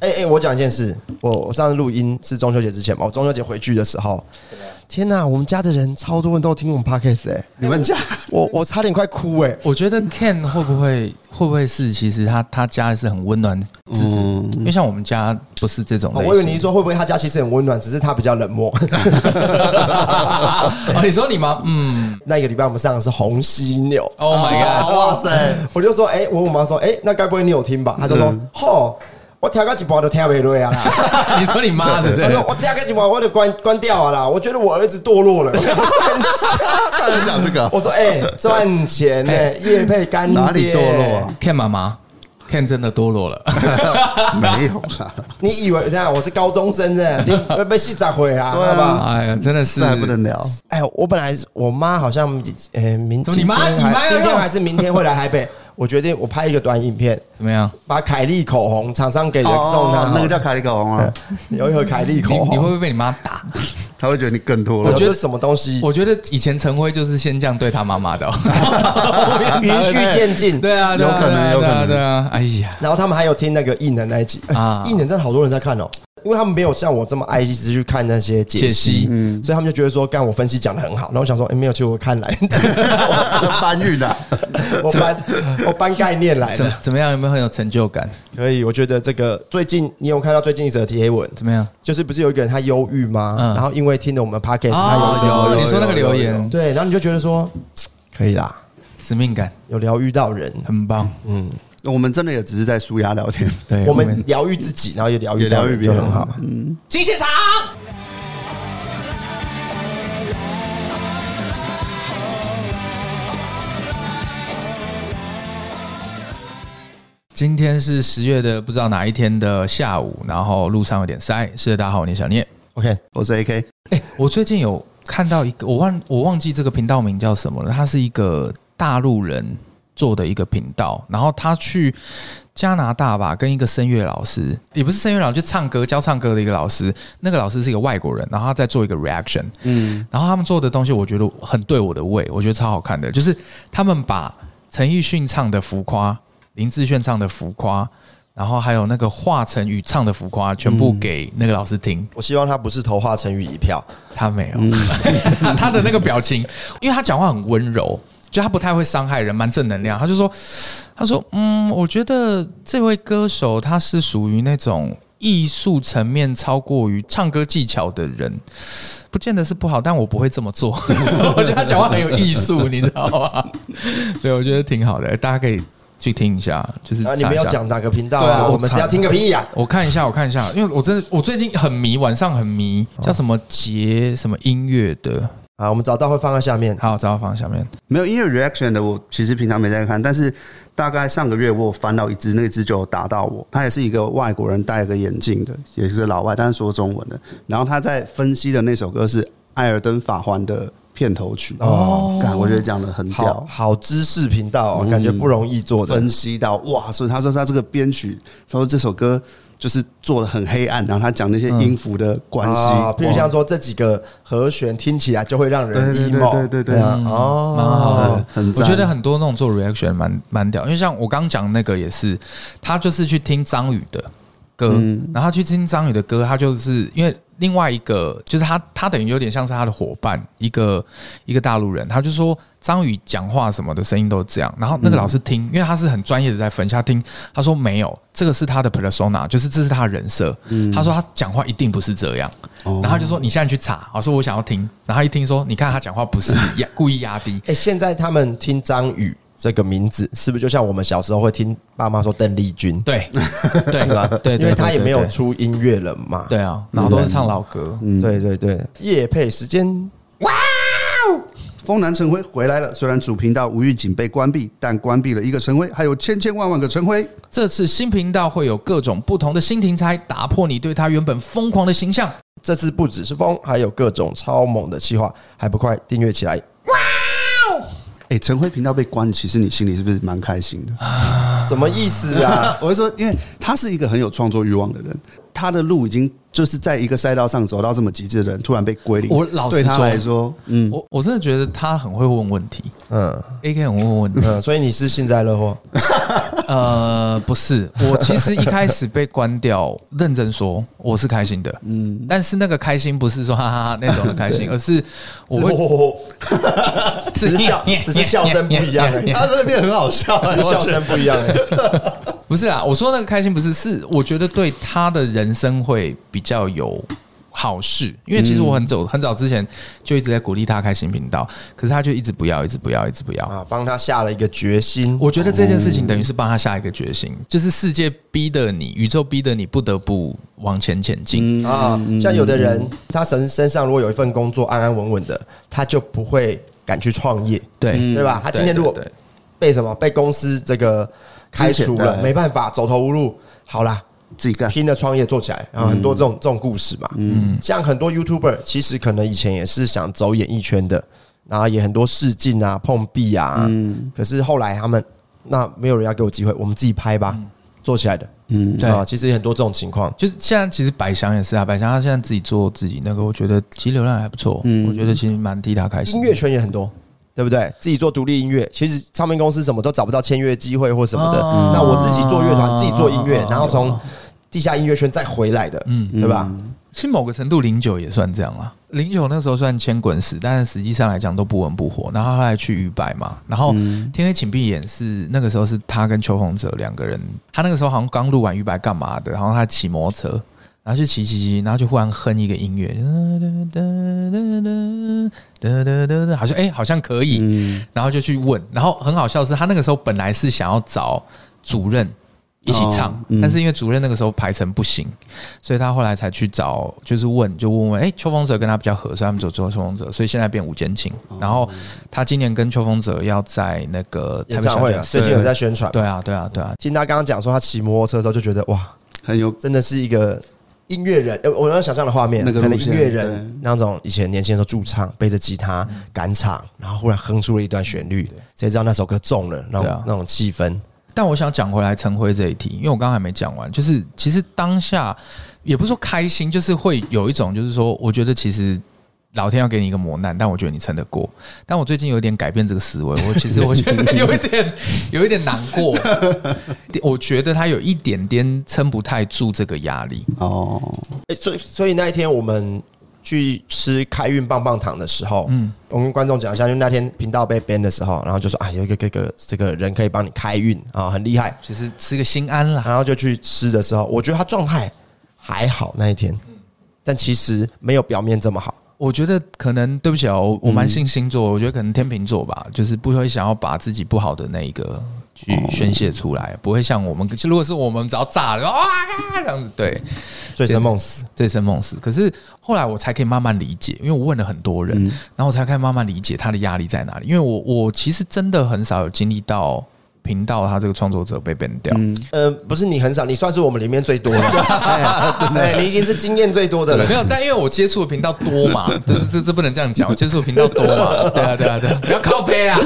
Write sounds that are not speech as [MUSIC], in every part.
哎哎，我讲一件事，我我上次录音是中秋节之前嘛，我中秋节回去的时候，天哪，我们家的人超多人都听我们 podcast 哎，你们家，我我差点快哭哎，我觉得 Ken 会不会会不会是其实他他家是很温暖，支持，因为像我们家不是这种，我以为你说会不会他家其实很温暖，只是他比较冷漠。哦，你说你吗？嗯，[LAUGHS] 那个礼拜我们上的是红犀牛，Oh my god，哇塞，我就说哎，我我妈说哎，那该不会你有听吧？他就说吼。我调个几波都听不落啊！[LAUGHS] 你说你妈的？他说我调个几波我就关关掉啊啦。我觉得我儿子堕落了。很瞎，他讲这个。[LAUGHS] 我说哎，赚钱 [LAUGHS] 呢，叶配干爹哪里堕落啊？Ken 妈妈，Ken 真的堕落了。没有啦。你以为这样？我是高中生的，你被戏砸毁啊？对吧？哎呀，真的是还不能聊。哎，我本来我妈好像呃明天，你妈你妈今天还是明天会来台北。我决定，我拍一个短影片，怎么样？把凯莉口红厂商给人送他，那个叫凯莉口红啊，有一盒凯莉口红，你会不会被你妈打？他会觉得你更多了。我觉得什么东西？我觉得以前陈辉就是先这样对他妈妈的，[LAUGHS] 循序渐进。对啊，有可能，有可能，对啊。哎呀，然后他们还有听那个艺能那一集啊，艺能真的好多人在看哦。因为他们没有像我这么爱一直去看那些解析，嗯，所以他们就觉得说，干我分析讲的很好。然后我想说，哎，没有，去我看来 [LAUGHS] 搬运的，我搬我搬概念来的，怎么样？有没有很有成就感？可以，我觉得这个最近你有看到最近一则贴文怎么样？就是不是有一个人他忧郁吗？然后因为听了我们 podcast，他有有你说那个留言，对，然后你就觉得说 [TSK] 可以啦，使命感有疗愈到人，很棒，嗯。我们真的也只是在舒压聊天，对，我们疗愈自己，然后也疗愈疗愈别人，很好。嗯，进现场。今天是十月的不知道哪一天的下午，然后路上有点塞。是的，大家好，我是小聂，OK，我是 AK。哎，我最近有看到一个，我忘我忘记这个频道名叫什么了，他是一个大陆人。做的一个频道，然后他去加拿大吧，跟一个声乐老师，也不是声乐老师，就唱歌教唱歌的一个老师。那个老师是一个外国人，然后他在做一个 reaction，嗯，然后他们做的东西我觉得很对我的胃，我觉得超好看的，就是他们把陈奕迅唱的浮夸、林志炫唱的浮夸，然后还有那个华晨宇唱的浮夸，全部给那个老师听。我希望他不是投华晨宇一票，他没有，[LAUGHS] 他的那个表情，因为他讲话很温柔。就他不太会伤害人，蛮正能量。他就说：“他说，嗯，我觉得这位歌手他是属于那种艺术层面超过于唱歌技巧的人，不见得是不好，但我不会这么做。[LAUGHS] 我觉得他讲话很有艺术，你知道吗？[LAUGHS] 对，我觉得挺好的，大家可以去听一下。就是啊，你们要讲哪个频道啊？我们是要听个屁呀！我看一下，我看一下，因为我真的我最近很迷，晚上很迷，叫什么节什么音乐的。”好，我们找到会放在下面。好，找到放在下面。没有音乐 reaction 的，我其实平常没在看，但是大概上个月我有翻到一支，那支就有打到我。他也是一个外国人，戴了个眼镜的，也是老外，但是说中文的。然后他在分析的那首歌是《艾尔登法环》的片头曲。哦，感我觉得讲的很屌，好，好知识频道，感觉不容易做的分析到哇，所以他说他这个编曲，他说这首歌。就是做的很黑暗，然后他讲那些音符的关系，比如像说这几个和弦听起来就会让人 emo，对对对对，哦，蛮好，的，我觉得很多那种做 reaction 蛮蛮屌，因为像我刚讲那个也是，他就是去听张宇的歌，然后去听张宇的歌，他就是因为。另外一个就是他，他等于有点像是他的伙伴，一个一个大陆人，他就说张宇讲话什么的声音都这样。然后那个老师听，因为他是很专业的在分析，他听，他说没有，这个是他的 persona，就是这是他的人设。他说他讲话一定不是这样。然后他就说你现在去查，我说我想要听。然后一听说，你看他讲话不是压故意压低。哎，[LAUGHS] 现在他们听张宇这个名字，是不是就像我们小时候会听爸妈说邓丽君？对，[LAUGHS] 对是吧？对，因为他也没有出音乐了嘛。对啊，然后都是唱老歌。嗯，对对对，夜配时间。哇哦！风南晨辉回来了。虽然主频道无预警被关闭，但关闭了一个晨辉，还有千千万万个晨辉。这次新频道会有各种不同的新题材，打破你对他原本疯狂的形象。这次不只是风，还有各种超猛的企划，还不快订阅起来！哇哦！哎，陈辉频道被关，其实你心里是不是蛮开心的？什么意思啊？[LAUGHS] 我是说，因为他是一个很有创作欲望的人。他的路已经就是在一个赛道上走到这么极致的人，突然被归零。我老实说，对他来说，嗯，我我真的觉得他很会问问题，嗯，AK 很会问问题，嗯，所以你是幸灾乐祸？[LAUGHS] 呃，不是，我其实一开始被关掉，认真说我是开心的，嗯，但是那个开心不是说哈哈哈那种的开心，[LAUGHS] 而是我会，[LAUGHS] 只是笑，只是笑声不一样，他这边很好笑，笑声不一样。不是啊，我说那个开心不是，是我觉得对他的人生会比较有好事，因为其实我很早很早之前就一直在鼓励他开新频道，可是他就一直不要，一直不要，一直不要啊，帮他下了一个决心。我觉得这件事情等于是帮他下一个决心，就是世界逼得你，宇宙逼得你不得不往前前进啊。像有的人，他身身上如果有一份工作安安稳稳的，他就不会敢去创业，对对吧？他今天如果被什么被公司这个。开除了，没办法，走投无路。好啦，自己干，拼了创业做起来，然后很多这种这种故事嘛。嗯，像很多 YouTuber，其实可能以前也是想走演艺圈的，然后也很多试镜啊、碰壁啊。嗯，可是后来他们那没有人要给我机会，我们自己拍吧，做起来的。嗯，对啊，其实也很多这种情况。就是现在，其实百祥也是啊，百祥他现在自己做自己那个，我觉得其实流量还不错。嗯，我觉得其实蛮替他开心。音乐圈也很多。对不对？自己做独立音乐，其实唱片公司什么都找不到签约机会或什么的。那我自己做乐团，自己做音乐，然后从地下音乐圈再回来的，嗯，对吧？其实某个程度，零九也算这样啊。零九那时候算千滚石，但是实际上来讲都不温不火。然后后来去娱百嘛，然后天黑请闭眼是那个时候是他跟邱锋泽两个人，他那个时候好像刚录完娱百干嘛的，然后他骑摩托车。然后就骑骑骑，然后就忽然哼一个音乐，好像哎，好像可以，然后就去问，然后很好笑的是，他那个时候本来是想要找主任一起唱，但是因为主任那个时候排程不行，所以他后来才去找，就是问，就问问，哎，邱锋泽跟他比较合，所以他们走做邱锋泽，所以现在变五间情。然后他今年跟邱锋泽要在那个演唱会，最近有在宣传，对啊，对啊，对啊。听他刚刚讲说他骑摩托车的时候，就觉得哇，很有，真的是一个。音乐人，我能想象的画面，可能音乐人那种以前年轻的时候驻唱，背着吉他赶场，然后忽然哼出了一段旋律，谁知道那首歌中了那种那种气氛。但我想讲回来陈辉这一题，因为我刚刚还没讲完，就是其实当下也不是说开心，就是会有一种就是说，我觉得其实。老天要给你一个磨难，但我觉得你撑得过。但我最近有点改变这个思维，我 [LAUGHS] 其实我觉得有一点有一点难过。[LAUGHS] 我觉得他有一点点撑不太住这个压力。哦，所以所以那一天我们去吃开运棒棒糖的时候，嗯，我跟观众讲一下，就那天频道被 ban 的时候，然后就说啊，有一个这个这个人可以帮你开运啊，很厉害，其实吃个心安了。然后就去吃的时候，我觉得他状态还好那一天，但其实没有表面这么好。我觉得可能对不起哦，我我蛮信星座，我觉得可能天秤座吧，就是不会想要把自己不好的那一个去宣泄出来，不会像我们，如果是我们只要炸了哇这样子，对，醉生梦死，醉生梦死。可是后来我才可以慢慢理解，因为我问了很多人，然后我才可以慢慢理解他的压力在哪里。因为我我其实真的很少有经历到。频道他这个创作者被 ban 掉，嗯，呃，不是你很少，你算是我们里面最多的，[LAUGHS] 对，你已经是经验最多的了。没有，但因为我接触的频道多嘛，[LAUGHS] 就是这这不能这样讲，我接触的频道多嘛，[LAUGHS] 对啊，对啊，对啊，不要靠背啊。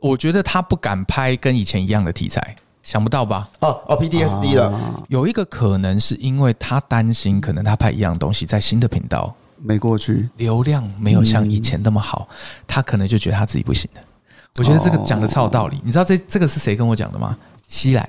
我觉得他不敢拍跟以前一样的题材，想不到吧？哦哦，PTSD 了，有一个可能是因为他担心，可能他拍一样东西在新的频道没过去，流量没有像以前那么好，他可能就觉得他自己不行了。我觉得这个讲的超有道理，你知道这这个是谁跟我讲的吗？西兰，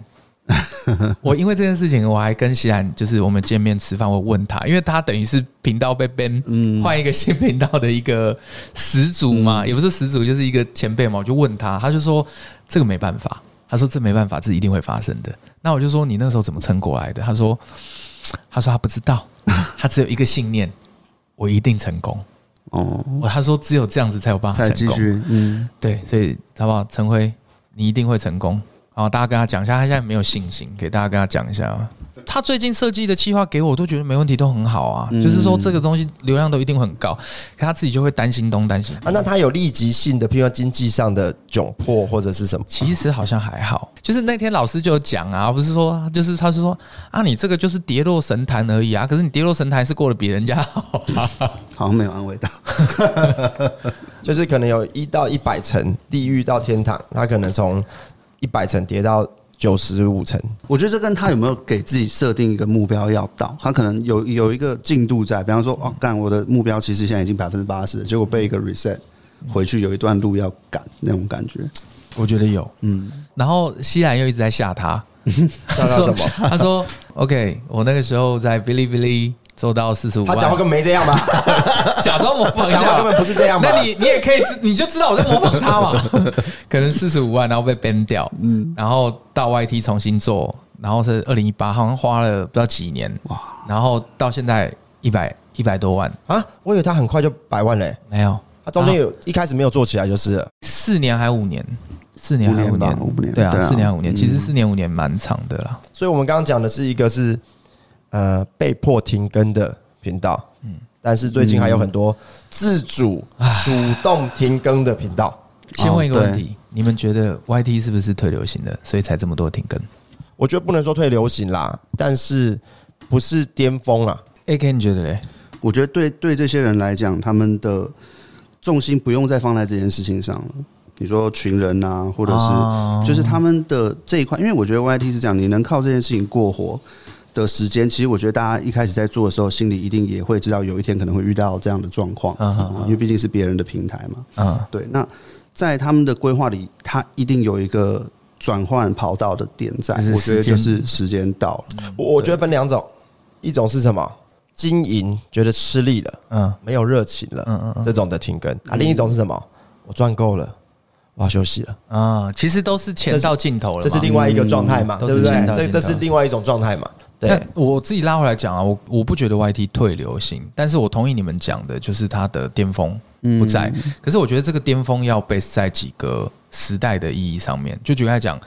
我因为这件事情，我还跟西兰就是我们见面吃饭，我问他，因为他等于是频道被 ban，换一个新频道的一个始祖嘛，也不是始祖，就是一个前辈嘛，我就问他，他就说这个没办法，他说这没办法，这一定会发生的。那我就说你那时候怎么撑过来的？他说他说他不知道，他只有一个信念，我一定成功。哦，我他说只有这样子才有办法成功。续，嗯，对，所以好不好？陈辉，你一定会成功。好，大家跟他讲一下，他现在没有信心，给大家跟他讲一下。他最近设计的计划给我，都觉得没问题，都很好啊。就是说这个东西流量都一定会很高，可他自己就会担心东担心西啊。那他有立即性的，譬如说经济上的窘迫或者是什么？其实好像还好。就是那天老师就讲啊，不是说，就是他是说啊，你这个就是跌落神坛而已啊。可是你跌落神坛是过得比人家好，好像没有安慰到。[LAUGHS] 就是可能有一到一百层地狱到天堂，他可能从一百层跌到。九十五层，我觉得这跟他有没有给自己设定一个目标要到，他可能有有一个进度在，比方说，哦，干我的目标其实现在已经百分之八十，结果被一个 reset 回去有一段路要赶那种感觉，我觉得有，嗯，然后西兰又一直在吓他，[LAUGHS] 吓他什么？[LAUGHS] 他说：“OK，我那个时候在哔哩哔哩。”做到四十五万，他讲话根本没这样吧？[LAUGHS] 假装模仿一下，根本不是这样。那你你也可以知，你就知道我在模仿他嘛？[LAUGHS] 可能四十五万，然后被 ban 掉，嗯，然后到 YT 重新做，然后是二零一八，好像花了不知道几年哇，然后到现在一百一百多万啊！我以为他很快就百万嘞，没有，他中间有一开始没有做起来，就是四年还五年，四年还五年，五年，对啊，四年五年，其实四年五年蛮长的啦。所以我们刚刚讲的是一个是。呃，被迫停更的频道，嗯，但是最近还有很多自主主动停更的频道。先问一个问题，你们觉得 YT 是不是退流行的，所以才这么多停更？我觉得不能说退流行啦，但是不是巅峰啊？AK 你觉得嘞？我觉得对对这些人来讲，他们的重心不用再放在这件事情上了。你说群人啊，或者是就是他们的这一块，因为我觉得 YT 是这样，你能靠这件事情过活。的时间，其实我觉得大家一开始在做的时候，心里一定也会知道有一天可能会遇到这样的状况，因为毕竟是别人的平台嘛。嗯，对。那在他们的规划里，他一定有一个转换跑道的点在，我觉得就是时间到了。我我觉得分两种，一种是什么？经营觉得吃力了，嗯，没有热情了，嗯嗯，这种的停更啊。另一种是什么？我赚够了，我要休息了啊。其实都是钱到尽头了，这是另外一个状态嘛，对不对？这这是另外一种状态嘛。那我自己拉回来讲啊，我我不觉得 YT 退流行，但是我同意你们讲的，就是它的巅峰不在。可是我觉得这个巅峰要 base 在几个时代的意义上面。就举例来讲，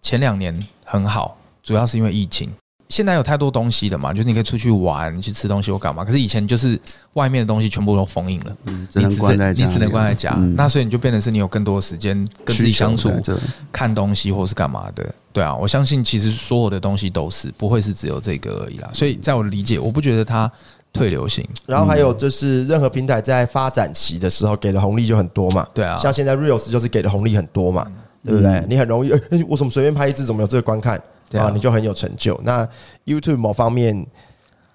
前两年很好，主要是因为疫情。现在有太多东西了嘛，就是你可以出去玩、去吃东西或干嘛。可是以前就是外面的东西全部都封印了，你只能你只能关在家。那所以你就变成是你有更多的时间跟自己相处、看东西或是干嘛的。对啊，我相信其实所有的东西都是不会是只有这个而已啦。所以在我的理解，我不觉得它退流行。然后还有就是，任何平台在发展期的时候给的红利就很多嘛。对啊，像现在 Reels 就是给的红利很多嘛，对不对？你很容易，哎，我怎么随便拍一支，怎么有这个观看？对啊，你就很有成就。那 YouTube 某方面，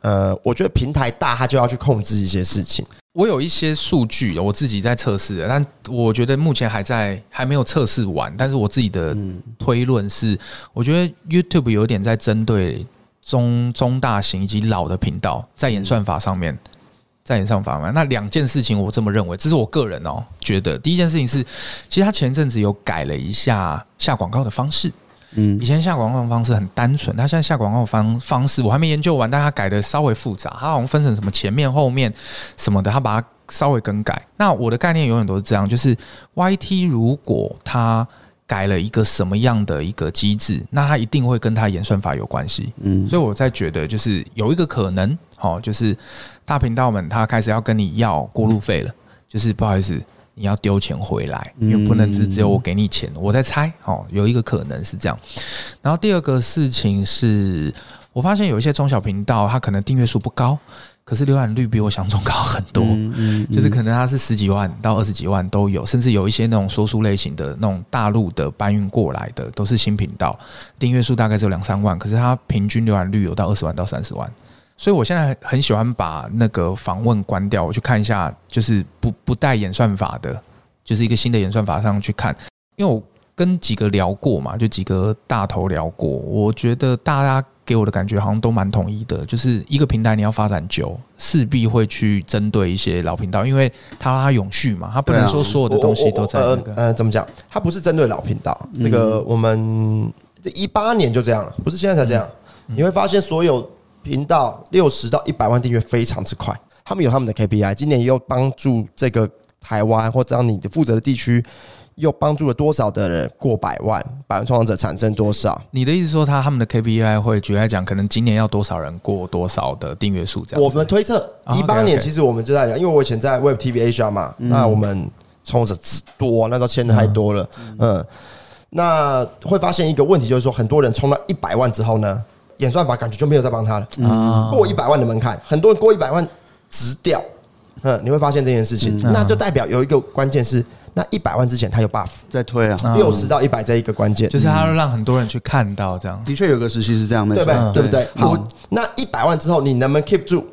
呃，我觉得平台大，它就要去控制一些事情。我有一些数据，我自己在测试，但我觉得目前还在还没有测试完。但是我自己的推论是，我觉得 YouTube 有点在针对中中大型以及老的频道，在演算法上面，在演算法上面。那两件事情，我这么认为，这是我个人哦觉得。第一件事情是，其实他前阵子有改了一下下广告的方式。嗯，以前下广告的方式很单纯，他现在下广告方方式我还没研究完，但他改的稍微复杂，他好像分成什么前面后面什么的，他把它稍微更改。那我的概念永远都是这样，就是 YT 如果他改了一个什么样的一个机制，那他一定会跟他演算法有关系。嗯，所以我在觉得就是有一个可能，好，就是大频道们他开始要跟你要过路费了，就是不好意思。你要丢钱回来，因为不能只只有我给你钱。我在猜，哦，有一个可能是这样。然后第二个事情是，我发现有一些中小频道，它可能订阅数不高，可是浏览率比我想中高很多。嗯就是可能它是十几万到二十几万都有，甚至有一些那种说书类型的那种大陆的搬运过来的，都是新频道，订阅数大概只有两三万，可是它平均浏览率有到二十万到三十万。所以，我现在很喜欢把那个访问关掉，我去看一下，就是不不带演算法的，就是一个新的演算法上去看。因为我跟几个聊过嘛，就几个大头聊过，我觉得大家给我的感觉好像都蛮统一的，就是一个平台你要发展久，势必会去针对一些老频道，因为它它永续嘛，它不能说所有的东西都在那个。呃，怎么讲？它不是针对老频道，这个我们一八年就这样了，不是现在才这样。你会发现所有。频道六十到一百万订阅非常之快，他们有他们的 KPI，今年又帮助这个台湾或者让你的负责的地区。又帮助了多少的人过百万？百万创业者产生多少？你的意思说他他们的 KPI 会举例来讲，可能今年要多少人过多少的订阅数？这样。我们推测一八年其实我们就在讲，因为我以前在 Web TV Asia 嘛，那我们创作者多，那时候签的太多了，嗯，那会发现一个问题，就是说很多人冲到一百万之后呢，演算法感觉就没有在帮他了。嗯，过一百万的门槛，很多人过一百万直掉，嗯，你会发现这件事情，那就代表有一个关键是。那一百万之前他有 buff 在推啊，六十到一百这一个关键，就是他要让很多人去看到这样。的确有个时期是这样的，对不对？对不对？好，那一百万之后你能不能 keep 住，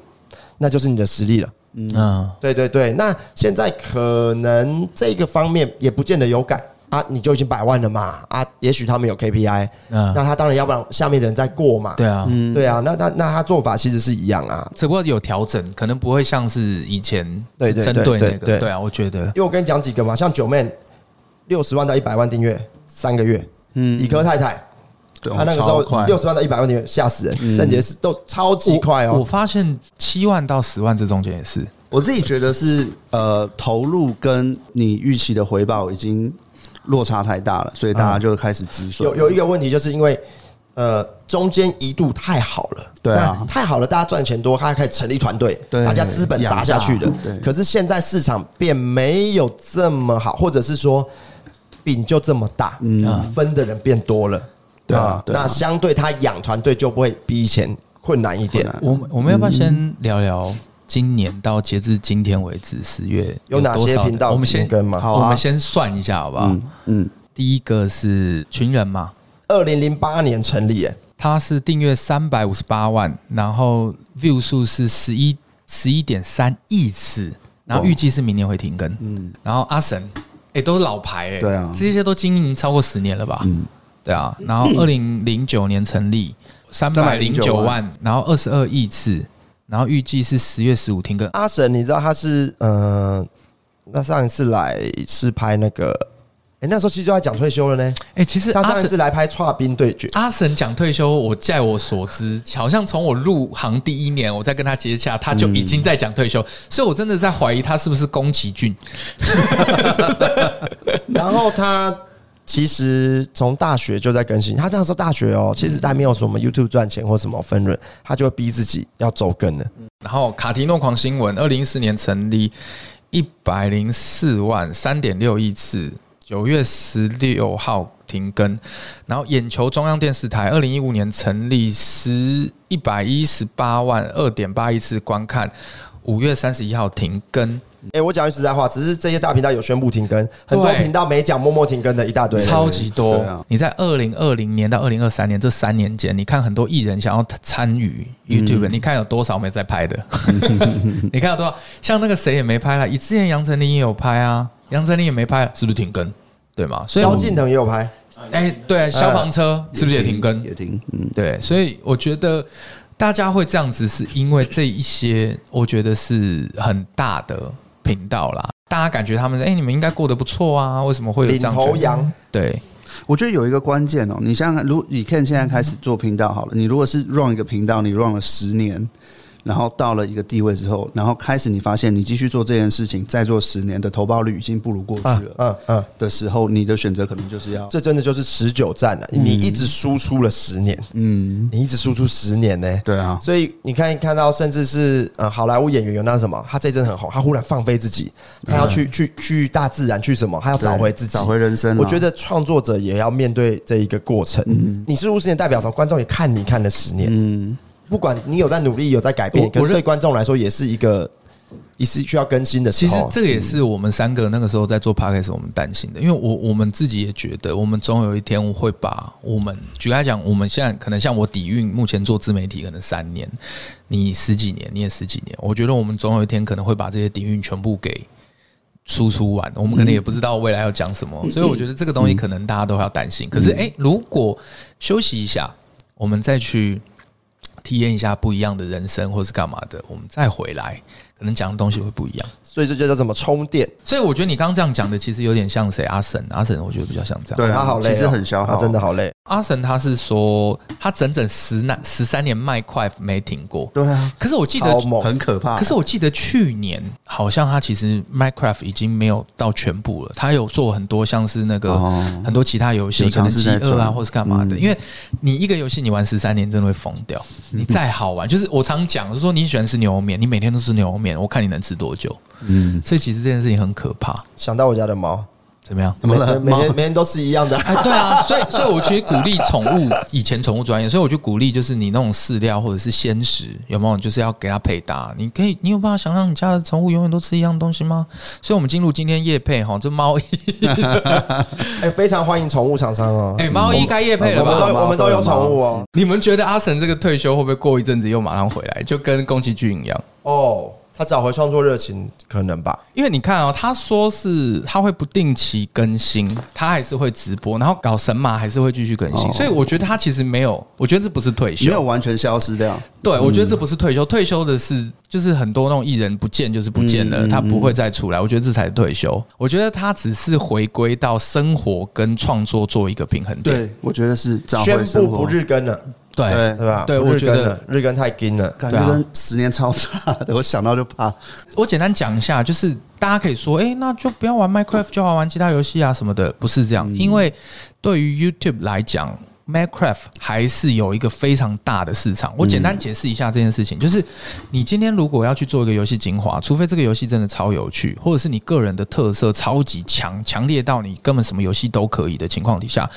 那就是你的实力了。嗯，对对对。那现在可能这个方面也不见得有改。啊，你就已经百万了嘛？啊，也许他们有 KPI，那他当然要不然下面的人再过嘛。对啊，嗯对啊，那那那他做法其实是一样啊，只不过有调整，可能不会像是以前针对那个。对啊，我觉得，因为我跟你讲几个嘛，像九妹六十万到一百万订阅三个月，嗯，理科太太，他那个时候六十万到一百万订阅吓死人，圣结石都超级快哦。我发现七万到十万这中间也是，我自己觉得是呃投入跟你预期的回报已经。落差太大了，所以大家就开始止损。有有一个问题，就是因为呃中间一度太好了，对啊，太好了，大家赚钱多，他还可以成立团队，大家资本砸下去的。可是现在市场变没有这么好，或者是说饼就这么大，嗯，分的人变多了，对啊，那相对他养团队就不会比以前困难一点。我我们要不要先聊聊？今年到截至今天为止，十月有哪些频道？我们先跟嘛，我们先算一下好不好？嗯，第一个是群人嘛，二零零八年成立，诶，它是订阅三百五十八万，然后 view 数是十一十一点三亿次，然后预计是明年会停更。嗯，然后阿神，诶，都是老牌，诶，对啊，这些都经营超过十年了吧？嗯，对啊，然后二零零九年成立，三百零九万，然后二十二亿次。然后预计是十月十五停更。阿神，你知道他是嗯、呃，那上一次来是拍那个，哎，那时候其实就在讲退休了呢。哎，其实他上一次来拍《剉冰对决》，阿神讲退休，我在我所知，好像从我入行第一年，我在跟他接洽，他就已经在讲退休，所以我真的在怀疑他是不是宫崎骏。[LAUGHS] 然后他。其实从大学就在更新，他那时候大学哦，其实他没有什么 YouTube 赚钱或什么分润，他就会逼自己要走更了。然后卡提诺狂新闻，二零一四年成立，一百零四万三点六亿次，九月十六号停更。然后眼球中央电视台，二零一五年成立，十一百一十八万二点八亿次观看，五月三十一号停更。哎、欸，我讲句实在话，只是这些大频道有宣布停更，很多频道没讲，默默停更的一大堆，超级多。啊、你在二零二零年到二零二三年这三年间，你看很多艺人想要参与 YouTube，、嗯、你看有多少没在拍的？[LAUGHS] 你看有多少？像那个谁也没拍了，以之前杨丞琳也有拍啊，杨丞琳也没拍，是不是停更？对吗？所以萧敬腾也有拍。哎、欸，对，消防车是不是也停更？也停。嗯，对，所以我觉得大家会这样子，是因为这一些，我觉得是很大的。频道啦，大家感觉他们哎、欸，你们应该过得不错啊？为什么会有这样？领头羊？对，我觉得有一个关键哦，你想想看，如你看现在开始做频道好了，你如果是 run 一个频道，你 run 了十年。然后到了一个地位之后，然后开始你发现你继续做这件事情，再做十年的投报率已经不如过去了，嗯嗯的时候，你的选择可能就是要，这真的就是持久战了。你一直输出了十年，嗯，你一直输出十年呢，对啊。所以你看看到，甚至是呃好莱坞演员有那什么，他这阵很红，他忽然放飞自己，他要去去去大自然，去什么，他要找回自己，找回人生。我觉得创作者也要面对这一个过程。你输出十年代表什么？观众也看你看了十年，嗯。不管你有在努力，有在改变，可是对观众来说也是一个，也是需要更新的。其实这个也是我们三个那个时候在做 podcast 我们担心的，因为我我们自己也觉得，我们总有一天我会把我们举例来讲，我们现在可能像我底蕴，目前做自媒体可能三年，你十几年，你也十几年，我觉得我们总有一天可能会把这些底蕴全部给输出完，我们可能也不知道未来要讲什么，所以我觉得这个东西可能大家都要担心。可是，诶，如果休息一下，我们再去。体验一下不一样的人生，或是干嘛的，我们再回来，可能讲的东西会不一样。所以这就叫怎么充电？所以我觉得你刚刚这样讲的，其实有点像谁？阿神，阿神，我觉得比较像这样。对、啊，他好累、哦，其实很消耗，他真的好累。阿神他是说，他整整十那十三年麦块没停过。对啊，可是我记得很可怕。可是我记得去年好像他其实 Minecraft 已经没有到全部了，他有做很多像是那个很多其他游戏，可能饥饿啊，或是干嘛的。因为你一个游戏你玩十三年，真的会疯掉。你再好玩，就是我常讲，就是说你喜欢吃牛肉面，你每天都吃牛肉面，我看你能吃多久。嗯，所以其实这件事情很可怕。想到我家的猫，怎么样？怎么了？每天每天都是一样的。哎，对啊，所以所以我其实鼓励宠物，以前宠物专业，所以我就鼓励，就是你那种饲料或者是鲜食，有没有就是要给它配搭？你可以，你有办法想象你家的宠物永远都吃一样东西吗？所以，我们进入今天夜配哈，这猫衣，[LAUGHS] 哎，非常欢迎宠物厂商哦。[LAUGHS] 哎，猫衣该夜配了吧？我们都我们都有宠物哦。你们觉得阿神这个退休会不会过一阵子又马上回来，就跟宫崎骏一样？哦。他找回创作热情，可能吧？因为你看哦，他说是他会不定期更新，他还是会直播，然后搞神马还是会继续更新，所以我觉得他其实没有，我觉得这不是退休，没有完全消失掉。对，我觉得这不是退休，退休的是就是很多那种艺人不见就是不见了，他不会再出来。我觉得这才是退休。我觉得他只是回归到生活跟创作做一个平衡点。对，我觉得是宣布不日更了。对对吧？对，我觉得日更太紧了，感觉跟十年超差的。[LAUGHS] 我想到就怕。我简单讲一下，就是大家可以说，哎，那就不要玩 Minecraft，就好玩其他游戏啊什么的，不是这样。因为对于 YouTube 来讲。Minecraft 还是有一个非常大的市场。我简单解释一下这件事情，就是你今天如果要去做一个游戏精华，除非这个游戏真的超有趣，或者是你个人的特色超级强，强烈到你根本什么游戏都可以的情况底下，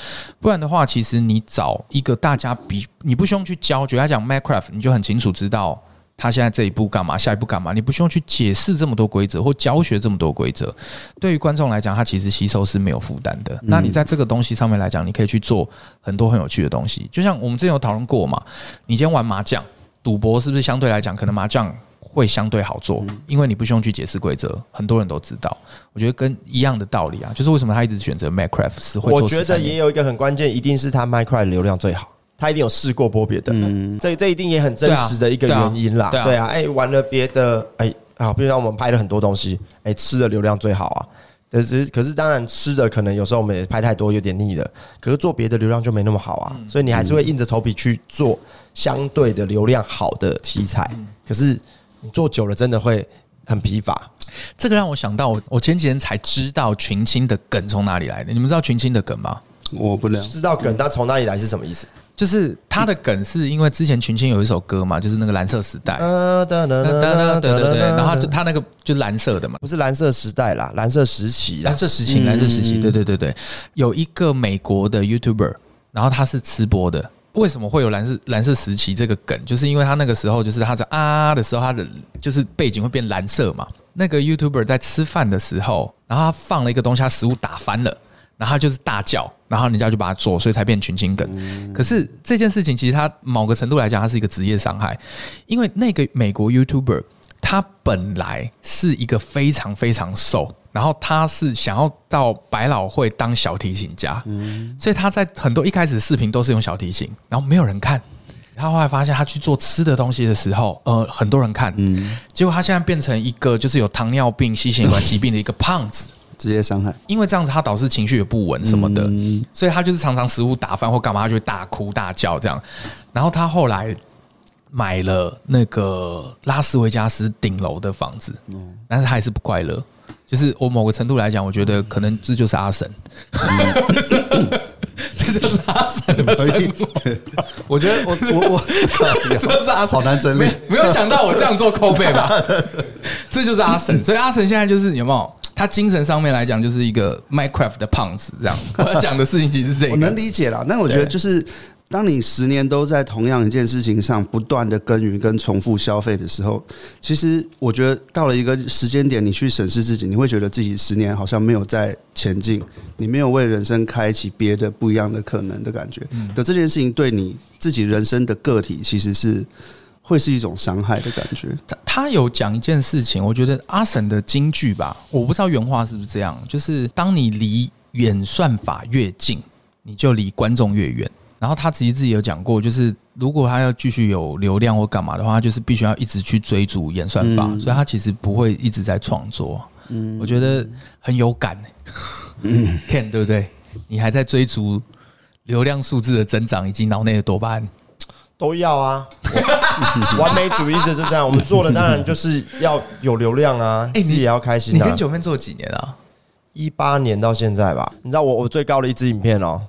不然的话，其实你找一个大家比你不需要去教，就他讲 Minecraft，你就很清楚知道。他现在这一步干嘛？下一步干嘛？你不需要去解释这么多规则或教学这么多规则。对于观众来讲，他其实吸收是没有负担的。那你在这个东西上面来讲，你可以去做很多很有趣的东西。就像我们之前有讨论过嘛，你今天玩麻将、赌博，是不是相对来讲，可能麻将会相对好做，因为你不需要去解释规则，很多人都知道。我觉得跟一样的道理啊，就是为什么他一直选择 Minecraft 是会。我觉得也有一个很关键，一定是他 Minecraft 流量最好。他一定有试过播别的，嗯，这这一定也很真实的一个原因啦，对啊，哎，玩了别的，哎，啊，比如说我们拍了很多东西，哎，吃的流量最好啊，可是可是当然吃的可能有时候我们也拍太多，有点腻了，可是做别的流量就没那么好啊，所以你还是会硬着头皮去做相对的流量好的题材，可是你做久了真的会很疲乏。这个让我想到，我我前几天才知道群青的梗从哪里来的，你们知道群青的梗吗？我不能知道梗，但从哪里来是什么意思？就是他的梗是因为之前群青有一首歌嘛，就是那个蓝色时代，对对对，然后就他那个就是蓝色的嘛，不是蓝色时代啦，蓝色时期，蓝色时期，蓝色时期，对对对对，有一个美国的 YouTuber，然后他是吃播的，为什么会有蓝色蓝色时期这个梗？就是因为他那个时候就是他在啊的时候，他的就是背景会变蓝色嘛。那个 YouTuber 在吃饭的时候，然后他放了一个东西，他食物打翻了。然后他就是大叫，然后人家就把他做，所以才变群青梗。可是这件事情其实他某个程度来讲，它是一个职业伤害，因为那个美国 YouTuber 他本来是一个非常非常瘦，然后他是想要到百老汇当小提琴家，所以他在很多一开始的视频都是用小提琴，然后没有人看。他后来发现他去做吃的东西的时候，呃，很多人看，结果他现在变成一个就是有糖尿病、心血管疾病的一个胖子。直接伤害，因为这样子他导致情绪也不稳什么的，所以他就是常常食物打翻或干嘛，他就会大哭大叫这样。然后他后来买了那个拉斯维加斯顶楼的房子，但是他还是不快乐。就是我某个程度来讲，我觉得可能这就是阿神，[LAUGHS] 这就是阿神的生活。[LAUGHS] 我觉得我我我 [LAUGHS] 这是阿神好难整理，没有想到我这样做扣费吧？这就是阿神，所以阿神现在就是有没有？他精神上面来讲，就是一个 Minecraft 的胖子，这样。[LAUGHS] 我要讲的事情其实是这个，我能理解啦。那我觉得就是，当你十年都在同样一件事情上不断的耕耘跟重复消费的时候，其实我觉得到了一个时间点，你去审视自己，你会觉得自己十年好像没有在前进，你没有为人生开启别的不一样的可能的感觉。的这件事情对你自己人生的个体，其实是。会是一种伤害的感觉。他他有讲一件事情，我觉得阿婶的金句吧，我不知道原话是不是这样，就是当你离演算法越近，你就离观众越远。然后他其实自己有讲过，就是如果他要继续有流量或干嘛的话，他就是必须要一直去追逐演算法，嗯、所以他其实不会一直在创作。嗯，我觉得很有感。嗯，Ken [COUGHS] 对不对？你还在追逐流量数字的增长以及脑内的多巴胺，都要啊！[LAUGHS] 完美主义者就这样，我们做的当然就是要有流量啊，[LAUGHS] 自己也要开心、啊。你跟九妹做几年啊？一八年到现在吧。你知道我我最高的一支影片哦。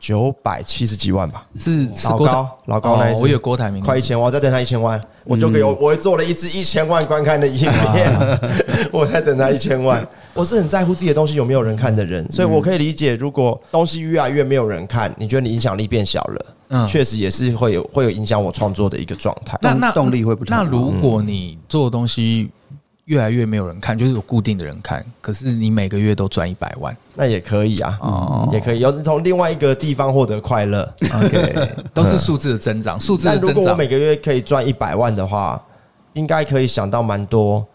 九百七十几万吧，是老高老高那一次，我有郭台铭，快一千万，我再等他一千万，我就给我我做了一支一千万观看的影片，[LAUGHS] [LAUGHS] 我在等他一千万。我是很在乎自己的东西有没有人看的人，所以我可以理解，如果东西越来越没有人看，你觉得你影响力变小了，嗯，确实也是会有会有影响我创作的一个状态。那那动力会不同。那如果你做的东西。越来越没有人看，就是有固定的人看。可是你每个月都赚一百万，那也可以啊，哦、也可以有从另外一个地方获得快乐。OK，都是数字的增长，数字的增长。但如果我每个月可以赚一百万的话，应该可以想到蛮多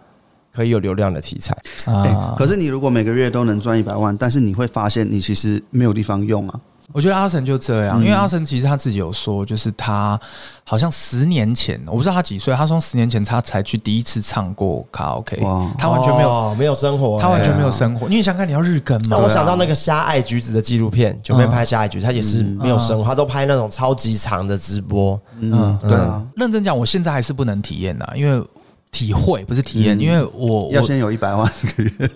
可以有流量的题材啊、欸。可是你如果每个月都能赚一百万，但是你会发现你其实没有地方用啊。我觉得阿神就这样，因为阿神其实他自己有说，就是他好像十年前，我不知道他几岁，他说十年前他才去第一次唱过卡拉 OK，他完全没有没有生活，他完全没有生活。因为想看你要日更嘛，我想到那个虾爱橘子的纪录片，就没拍虾爱橘子，他也是没有生活，他都拍那种超级长的直播。嗯，对啊。认真讲，我现在还是不能体验呐，因为体会不是体验，因为我要先有一百万一个月。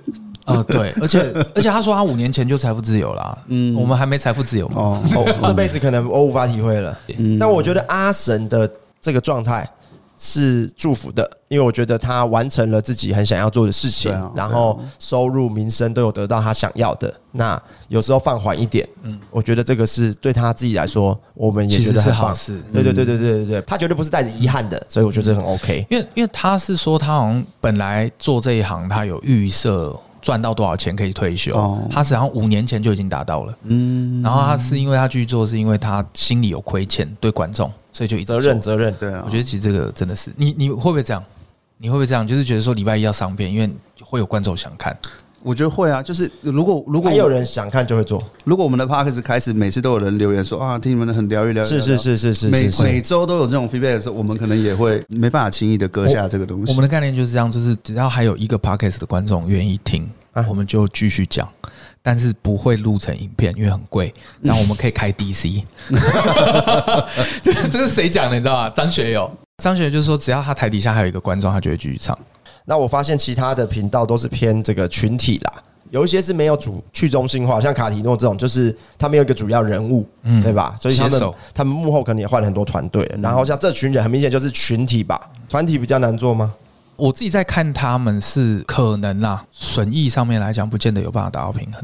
呃，对，而且而且他说他五年前就财富自由了，嗯，我们还没财富自由哦，这辈子可能我无法体会了。但我觉得阿神的这个状态是祝福的，因为我觉得他完成了自己很想要做的事情，然后收入、民生都有得到他想要的。那有时候放缓一点，嗯，我觉得这个是对他自己来说，我们也觉得是好。事，对对对对对对对，他绝对不是带着遗憾的，所以我觉得这很 OK。因为因为他是说他好像本来做这一行，他有预设。赚到多少钱可以退休？他实际上五年前就已经达到了。嗯，然后他是因为他去做，是因为他心里有亏欠对观众，所以就一直责任责任。对啊，我觉得其实这个真的是你，你会不会这样？你会不会这样？就是觉得说礼拜一要上片，因为会有观众想看。我觉得会啊，就是如果如果还有人想看就会做。如果我们的 parkas 开始每次都有人留言说啊，听你们的很疗愈疗愈，是是是是是，每每周都有这种 feedback 的时候，我们可能也会没办法轻易的割下这个东西。我们的概念就是这样，就是只要还有一个 parkas 的观众愿意听，我们就继续讲，但是不会录成影片，因为很贵。但我们可以开 DC，[LAUGHS] 这这是谁讲的？你知道吗？张学友，张学友就是说，只要他台底下还有一个观众，他就会继续唱。那我发现其他的频道都是偏这个群体啦，有一些是没有主去中心化，像卡提诺这种，就是他们有一个主要人物，嗯，对吧？所以他们他们幕后可能也换了很多团队。然后像这群人，很明显就是群体吧，团体比较难做吗？我自己在看他们是可能啦，损益上面来讲，不见得有办法达到平衡，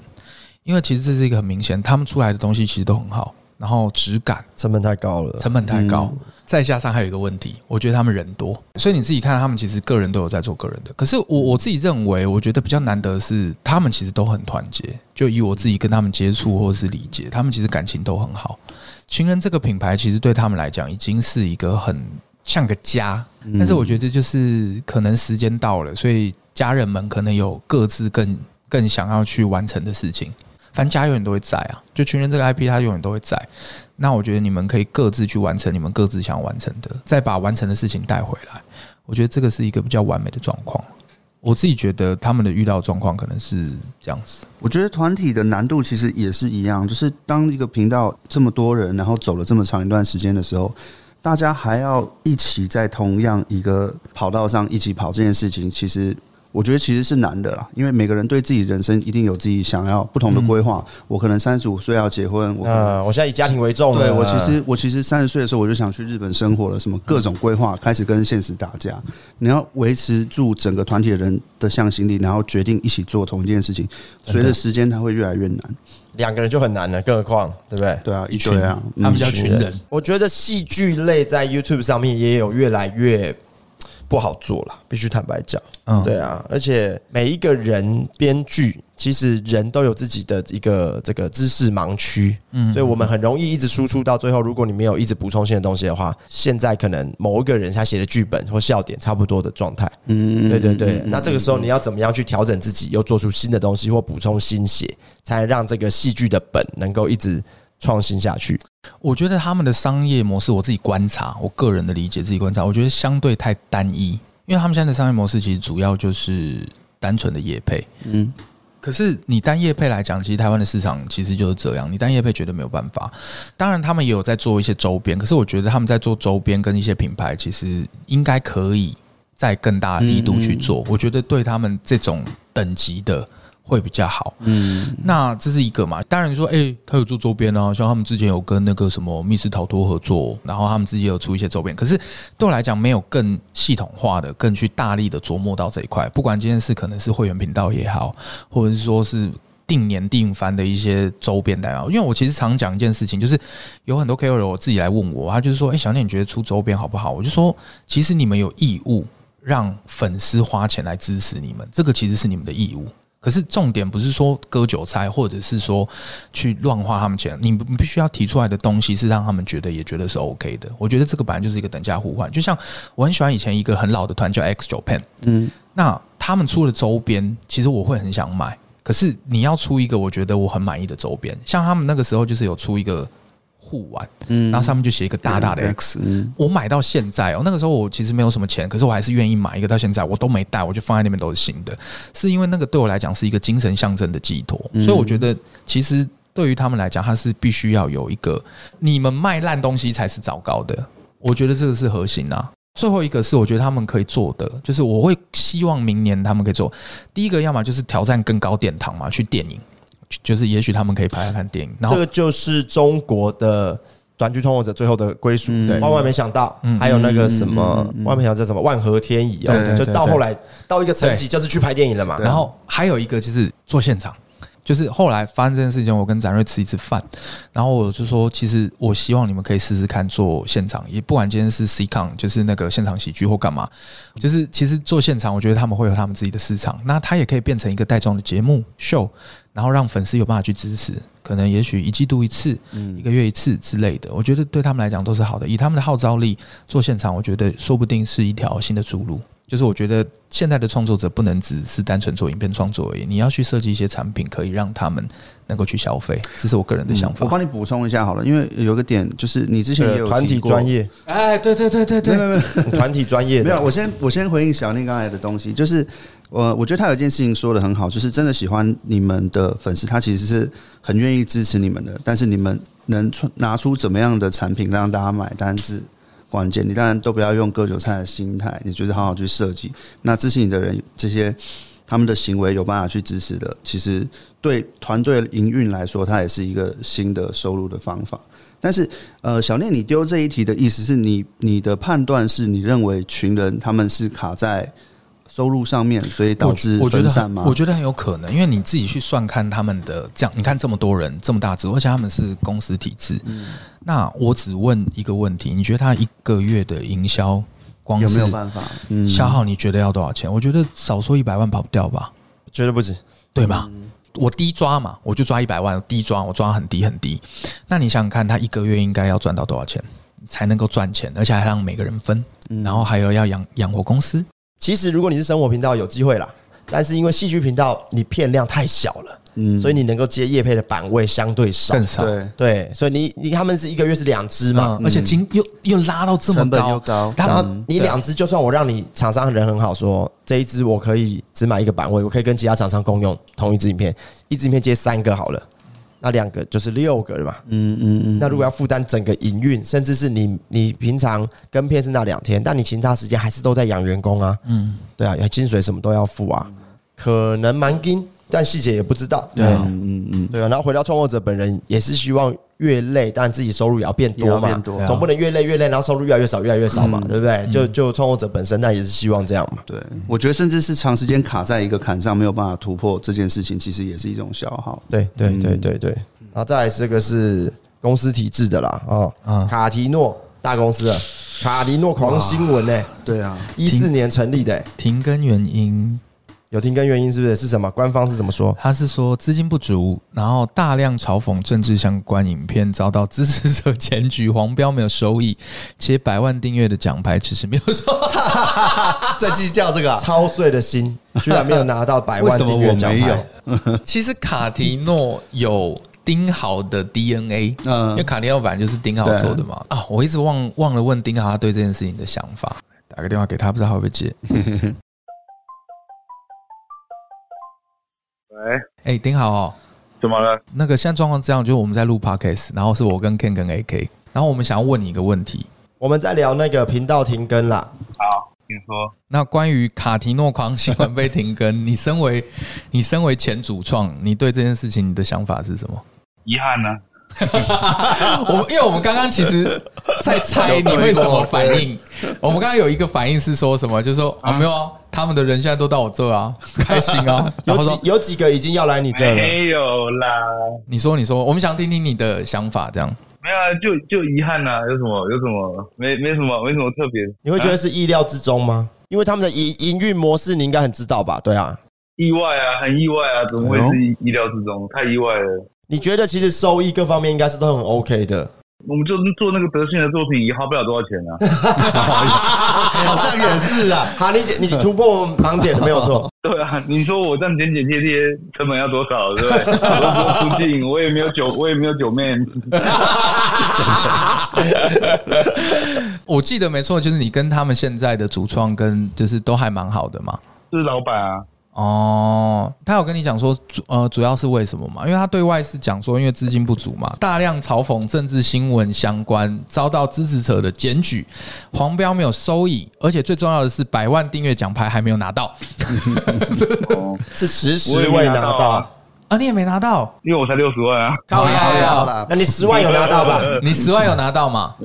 因为其实这是一个很明显，他们出来的东西其实都很好。然后质感成本太高了，成本太高，再加上还有一个问题，我觉得他们人多，所以你自己看，他们其实个人都有在做个人的。可是我我自己认为，我觉得比较难得的是，他们其实都很团结。就以我自己跟他们接触或者是理解，他们其实感情都很好。情人这个品牌其实对他们来讲已经是一个很像个家，但是我觉得就是可能时间到了，所以家人们可能有各自更更想要去完成的事情。反正家永远都会在啊，就群人这个 IP，它永远都会在。那我觉得你们可以各自去完成你们各自想完成的，再把完成的事情带回来。我觉得这个是一个比较完美的状况。我自己觉得他们的遇到状况可能是这样子。我觉得团体的难度其实也是一样，就是当一个频道这么多人，然后走了这么长一段时间的时候，大家还要一起在同样一个跑道上一起跑这件事情，其实。我觉得其实是难的啦，因为每个人对自己人生一定有自己想要不同的规划。我可能三十五岁要结婚，我呃，我现在以家庭为重。对，我其实我其实三十岁的时候我就想去日本生活了，什么各种规划开始跟现实打架。你要维持住整个团体的人的向心力，然后决定一起做同一件事情，随着时间它会越来越难。两个人就很难了，更何况对不对？对啊，一群啊，他们叫群人。我觉得戏剧类在 YouTube 上面也有越来越。不好做了，必须坦白讲。嗯，对啊，而且每一个人编剧，其实人都有自己的一个这个知识盲区。嗯，所以我们很容易一直输出到最后，如果你没有一直补充新的东西的话，现在可能某一个人他写的剧本或笑点差不多的状态。嗯，对对对。那这个时候你要怎么样去调整自己，又做出新的东西或补充新血，才能让这个戏剧的本能够一直创新下去？我觉得他们的商业模式，我自己观察，我个人的理解，自己观察，我觉得相对太单一，因为他们现在的商业模式其实主要就是单纯的业配，嗯。可是你单业配来讲，其实台湾的市场其实就是这样，你单业配绝对没有办法。当然，他们也有在做一些周边，可是我觉得他们在做周边跟一些品牌，其实应该可以在更大的力度去做。我觉得对他们这种等级的。会比较好，嗯，那这是一个嘛？当然你说，哎、欸，他有做周边啊，像他们之前有跟那个什么密室逃脱合作，然后他们自己有出一些周边。可是对我来讲，没有更系统化的、更去大力的琢磨到这一块。不管今天是可能是会员频道也好，或者是说是定年定番的一些周边的啊。因为我其实常讲一件事情，就是有很多 KOL 我自己来问我，他就是说，哎、欸，小念你觉得出周边好不好？我就说，其实你们有义务让粉丝花钱来支持你们，这个其实是你们的义务。可是重点不是说割韭菜，或者是说去乱花他们钱。你必须要提出来的东西是让他们觉得也觉得是 OK 的。我觉得这个本来就是一个等价互换。就像我很喜欢以前一个很老的团叫 X Japan，嗯，那他们出的周边，其实我会很想买。可是你要出一个我觉得我很满意的周边，像他们那个时候就是有出一个。护腕，嗯，然后上面就写一个大大的 X，嗯，我买到现在哦，那个时候我其实没有什么钱，可是我还是愿意买一个，到现在我都没带，我就放在那边都是新的，是因为那个对我来讲是一个精神象征的寄托，所以我觉得其实对于他们来讲，他是必须要有一个，你们卖烂东西才是糟糕的，我觉得这个是核心啊。最后一个是我觉得他们可以做的，就是我会希望明年他们可以做，第一个要么就是挑战更高殿堂嘛，去电影。就是也许他们可以拍来看电影，然后这个就是中国的短剧创作者最后的归属。对，万万没想到，还有那个什么，万没想到这什么万合天宜哦，就到后来到一个层级，就是去拍电影了嘛。然后还有一个就是做现场。就是后来发生这件事情，我跟展瑞吃一次饭，然后我就说，其实我希望你们可以试试看做现场，也不管今天是 CCon，就是那个现场喜剧或干嘛，就是其实做现场，我觉得他们会有他们自己的市场，那他也可以变成一个带状的节目秀，然后让粉丝有办法去支持，可能也许一季度一次，一个月一次之类的，我觉得对他们来讲都是好的，以他们的号召力做现场，我觉得说不定是一条新的出路。就是我觉得现在的创作者不能只是单纯做影片创作而已，你要去设计一些产品，可以让他们能够去消费。这是我个人的想法。我帮你补充一下好了，因为有一个点就是你之前也有团体专业，哎，对对对对对，没有没有 [LAUGHS] 团体专业。没有，我先我先回应小宁刚才的东西，就是我我觉得他有一件事情说得很好，就是真的喜欢你们的粉丝，他其实是很愿意支持你们的，但是你们能拿出怎么样的产品让大家买单是。关键，你当然都不要用割韭菜的心态，你就是好好去设计。那支持你的人，这些他们的行为有办法去支持的，其实对团队营运来说，它也是一个新的收入的方法。但是，呃，小念，你丢这一题的意思是你你的判断是你认为群人他们是卡在。收入上面，所以导致分散吗？我觉得很有可能，因为你自己去算看他们的这样，你看这么多人这么大只，而且他们是公司体制。嗯，那我只问一个问题，你觉得他一个月的营销光有没有办法消耗？你觉得要多少钱？我觉得少说一百万跑不掉吧，绝对不止，对吧？我低抓嘛，我就抓一百万，低抓我抓很低很低。那你想想看，他一个月应该要赚到多少钱才能够赚钱，而且还让每个人分，然后还有要养养活公司。其实，如果你是生活频道，有机会啦。但是因为戏剧频道，你片量太小了，嗯，所以你能够接叶配的版位相对少，更少。对对，所以你你他们是一个月是两支嘛，而且金又又拉到这么高。然后你两支，就算我让你厂商人很好，说这一支我可以只买一个版位，我可以跟其他厂商共用同一支影片，一支影片接三个好了。那两个就是六个了嘛，嗯嗯嗯。那如果要负担整个营运，甚至是你你平常跟片是那两天，但你其他时间还是都在养员工啊，嗯，对啊，薪水什么都要付啊，可能蛮紧，但细节也不知道，对，啊嗯嗯，对啊。然后回到创作者本人也是希望。越累，但自己收入也要变多嘛，总不能越累越累，然后收入越来越少，越来越少嘛，对不对？就就创作者本身，那也是希望这样嘛。对，我觉得甚至是长时间卡在一个坎上，没有办法突破这件事情，其实也是一种消耗。对对对对对。然后再来这个是公司体制的啦，哦，卡提诺大公司了，卡提诺狂新闻呢？对啊，一四年成立的，停更原因。有停更原因是不是？是什么？官方是怎么说？他是说资金不足，然后大量嘲讽政治相关影片遭到支持者检举，黄标没有收益，且百万订阅的奖牌迟迟没有收。在计较这个、啊、操碎的心，居然没有拿到百万订阅奖牌。[LAUGHS] [LAUGHS] 其实卡提诺有丁豪的 DNA，嗯因为卡提诺本来就是丁豪做的嘛。啊，我一直忘忘了问丁豪他对这件事情的想法，打个电话给他，不知道他会不会接。[LAUGHS] 喂，哎，丁好哦，怎么了？那个现在状况这样，就是我们在录 podcast，然后是我跟 Ken 跟 AK，然后我们想要问你一个问题。我们在聊那个频道停更啦。好，请说。那关于卡提诺狂新闻被停更，[LAUGHS] 你身为你身为前主创，你对这件事情你的想法是什么？遗憾呢？[LAUGHS] 我们因为我们刚刚其实在猜你会什么反应。我们刚刚有一个反应是说什么，就是说啊没有啊，他们的人现在都到我这啊，[LAUGHS] 开心啊。有几有几个已经要来你这了？没有啦，你说你说，我们想听听你的想法，这样。没有啊，就就遗憾呐、啊，有什么有什么？没没什么，没什么特别。你会觉得是意料之中吗？因为他们的营营运模式你应该很知道吧？对啊，意外啊，很意外啊，怎么会是意意料之中？太意外了。你觉得其实收益各方面应该是都很 OK 的。我们就做那个德性的作品也花不了多少钱啊。[LAUGHS] 好像也是啊。好，你你突破我们盲点了，没有错。[LAUGHS] 对啊，你说我这样剪剪贴贴成本要多少？对不对？我不附近，我也没有酒，我也没有酒妹。[LAUGHS] 我记得没错，就是你跟他们现在的主创跟就是都还蛮好的嘛。是老板啊。哦，他有跟你讲说主呃主要是为什么嘛？因为他对外是讲说因为资金不足嘛，大量嘲讽政治新闻相关，遭到支持者的检举，黄标没有收益，而且最重要的是百万订阅奖牌还没有拿到，是迟迟我也未拿到啊。啊，你也没拿到，因为我才六十万啊。靠靠腰腰啦那你十万有拿到吧？你十万有拿到吗？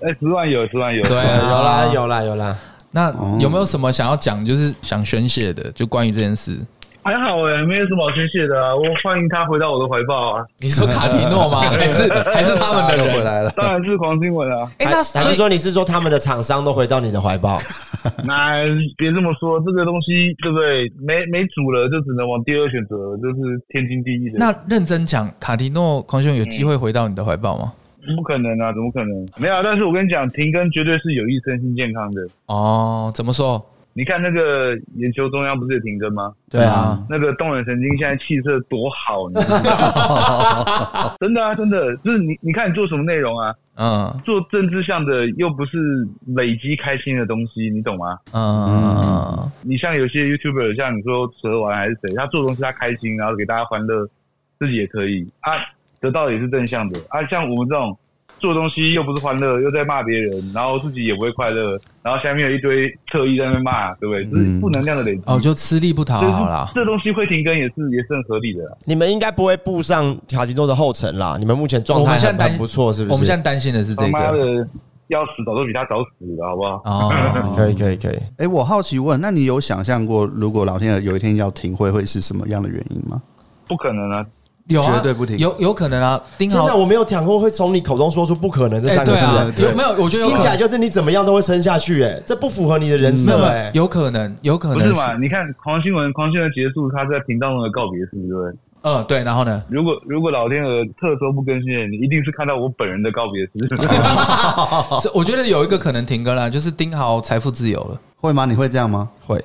哎，十万有，十万有。对啊有啦，有啦，有啦。那有没有什么想要讲，就是想宣泄的，就关于这件事？还好哎，没有什么好宣泄的啊。我欢迎他回到我的怀抱啊。你说卡提诺吗？[LAUGHS] 还是还是他们的人回来了。当然是狂新闻啊。哎、还那所以说你是说他们的厂商都回到你的怀抱？[LAUGHS] 那别这么说，这个东西对不对？没没主了，就只能往第二选择，就是天经地义的。那认真讲，卡提诺狂兄有机会回到你的怀抱吗？不可能啊，怎么可能？没有啊，但是我跟你讲，停更绝对是有益身心健康的。哦，怎么说？你看那个眼球中央不是有停更吗？对啊，那个动眼神经现在气色多好，你知道吗？真的啊，真的，就是你，你看你做什么内容啊？嗯做政治向的又不是累积开心的东西，你懂吗？嗯你像有些 YouTuber，像你说蛇丸还是谁，他做东西他开心，然后给大家欢乐，自己也可以啊，得到的也是正向的啊。像我们这种做东西又不是欢乐，又在骂别人，然后自己也不会快乐，然后下面有一堆特意在那边骂，对不对？就是负能量的累积。哦，就吃力不讨就是好啦。这东西会停更也是也是很合理的啦。你们应该不会步上卡提诺的后尘啦。你们目前状态还不错，是不是？我们现在担心的是这他妈个。的，要死早都比他早死了，好不好？哦，可以，可以，可以。哎，我好奇问，那你有想象过，如果老天爷有一天要停会，会是什么样的原因吗？不可能啊！有啊，绝对不停有有可能啊。丁豪真的，我没有想过会从你口中说出“不可能”这哎，三个字。对啊，有没有？我觉得有听起来能，就是你怎么样都会撑下去，哎，这不符合你的人设，没有没有哎。有可能，有可能不是嘛？你看狂新闻，狂新闻结束，他在频道中的告别式，对不对？嗯，对。然后呢？如果如果老天鹅特搜不更新，你一定是看到我本人的告别式。[LAUGHS] 这我觉得有一个可能停更了，就是丁豪财富自由了。会吗？你会这样吗？会，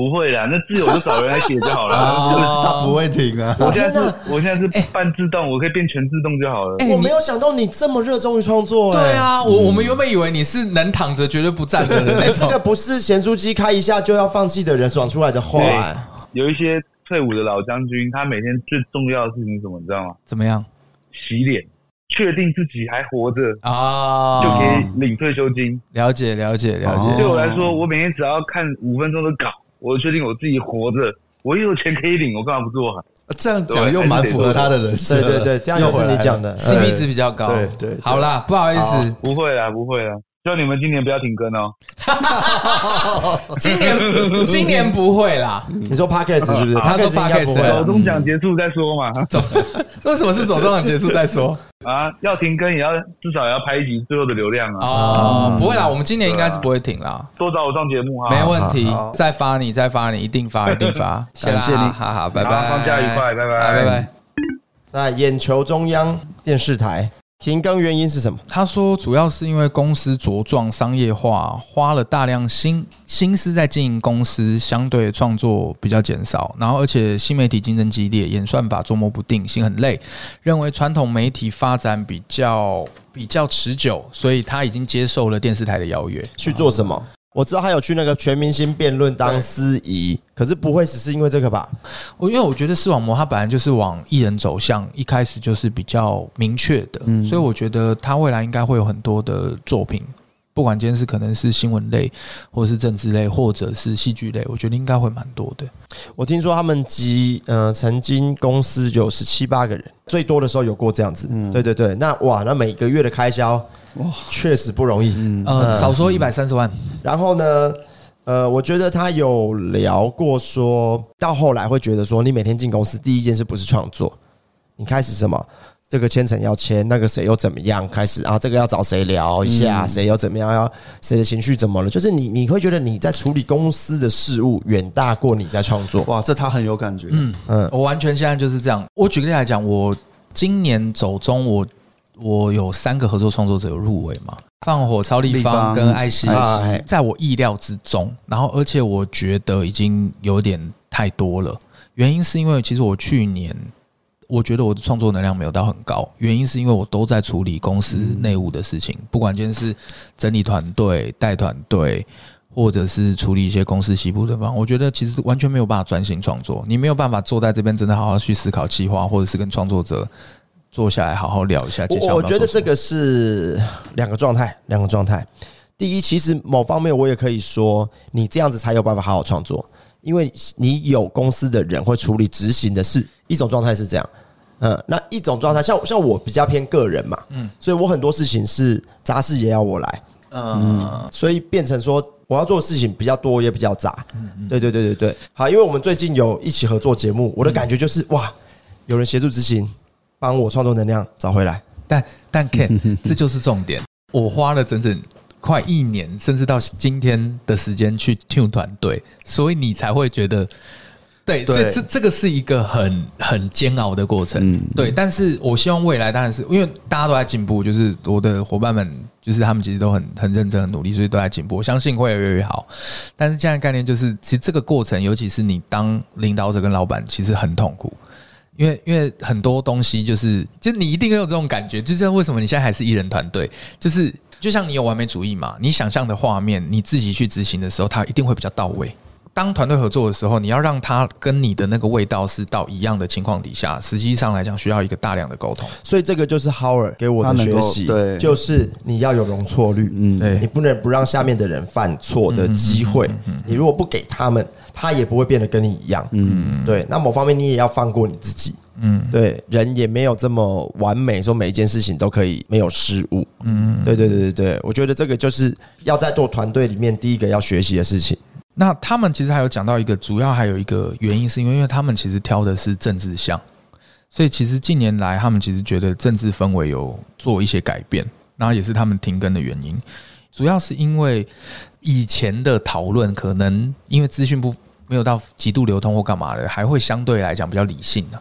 不会啦，那字我就找人来写就好了。[LAUGHS] 哦他不会停啊。我现在是，我现在是半自动，我可以变全自动就好了。我没有想到你这么热衷于创作，哎对，啊，我我们原本以为你是能躺着绝对不站着的那种这个。不是咸猪鸡开一下就要放弃的人爽出来的话，哎有一些退伍的老将军，他每天最重要的事情是什么？你知道吗？怎么样洗脸，确定自己还活着，啊？就可以领退休金。了解了解了哦解对我来说，我每天只要看五分钟的稿，我就确定我自己活着，我又有钱可以领，我干嘛不做啊？这样讲又蛮符合他的人设。对对对，这样又是你讲的。，CP 值比较高。对对对好啦，不好意思，不会啦，不会啦。希望你们今年不要停更哦。[LAUGHS] 今年今年不会啦。你说 podcast 是不是他说？podcast 应该不会手。中奖结束再说嘛。走，为什么是走中奖结束再说？[LAUGHS] 啊，要停更也要至少也要拍一集最后的流量啊。哦，不会啦，我们今年应该是不会停啦，多找我上节目啊。没问题。再发你，再发你，一定发，[LAUGHS] 一定发。谢谢你好好，拜拜，放假愉快拜拜拜拜。在眼球中央电视台。停更原因是什么？他说，主要是因为公司茁壮商业化，花了大量心心思在经营公司，相对创作比较减少。然后，而且新媒体竞争激烈，演算法捉摸不定，心很累。认为传统媒体发展比较比较持久，所以他已经接受了电视台的邀约，去做什么？我知道他有去那个全明星辩论当司仪，可是不会只是因为这个吧？我因为我觉得视网膜它本来就是往艺人走向，一开始就是比较明确的，所以我觉得他未来应该会有很多的作品。不管今天是可能是新闻类，或者是政治类，或者是戏剧类，我觉得应该会蛮多的。我听说他们集呃曾经公司有十七八个人，最多的时候有过这样子。嗯，对对对，那哇，那每个月的开销哇确实不容易。嗯，呃，少说一百三十万。然后呢，呃，我觉得他有聊过说，说到后来会觉得说，你每天进公司第一件事不是创作，你开始什么？这个签成要签，那个谁又怎么样？开始啊，这个要找谁聊一下？谁又怎么样？要谁的情绪怎么了？就是你，你会觉得你在处理公司的事务远大过你在创作。哇，这他很有感觉。嗯嗯，我完全现在就是这样。我举个例来讲，我今年走中，我我有三个合作创作者有入围嘛？放火、超立方跟艾希，在我意料之中。然后，而且我觉得已经有点太多了。原因是因为其实我去年。我觉得我的创作能量没有到很高，原因是因为我都在处理公司内务的事情，不管今天是整理团队、带团队，或者是处理一些公司西部的方，我觉得其实完全没有办法专心创作。你没有办法坐在这边真的好好去思考计划，或者是跟创作者坐下来好好聊一下。我我觉得这个是两个状态，两个状态。第一，其实某方面我也可以说，你这样子才有办法好好创作。因为你有公司的人会处理执行的事，一种状态是这样，嗯，那一种状态像像我比较偏个人嘛，嗯，所以我很多事情是杂事也要我来，嗯，所以变成说我要做的事情比较多也比较杂，嗯，对对对对对，好，因为我们最近有一起合作节目，我的感觉就是哇，有人协助执行，帮我创作能量找回来，但但 Ken，[LAUGHS] 这就是重点，我花了整整。快一年，甚至到今天的时间去 tune 团队，所以你才会觉得，对，所以这这个是一个很很煎熬的过程，对。但是我希望未来当然是因为大家都在进步，就是我的伙伴们，就是他们其实都很很认真、很努力，所以都在进步。我相信会越来越好。但是这样的概念就是，其实这个过程，尤其是你当领导者跟老板，其实很痛苦，因为因为很多东西就是，就是你一定会有这种感觉，就是为什么你现在还是艺人团队，就是。就像你有完美主义嘛，你想象的画面，你自己去执行的时候，它一定会比较到位。当团队合作的时候，你要让他跟你的那个味道是到一样的情况底下，实际上来讲需要一个大量的沟通。所以这个就是 Howard 给我的学习，对，就是你要有容错率，嗯，对，你不能不让下面的人犯错的机会。你如果不给他们，他也不会变得跟你一样，嗯，对。那某方面你也要放过你自己。嗯，对，人也没有这么完美，说每一件事情都可以没有失误。嗯，对对对对对，我觉得这个就是要在做团队里面第一个要学习的事情。那他们其实还有讲到一个，主要还有一个原因，是因为因为他们其实挑的是政治项，所以其实近年来他们其实觉得政治氛围有做一些改变，然后也是他们停更的原因。主要是因为以前的讨论可能因为资讯不没有到极度流通或干嘛的，还会相对来讲比较理性的。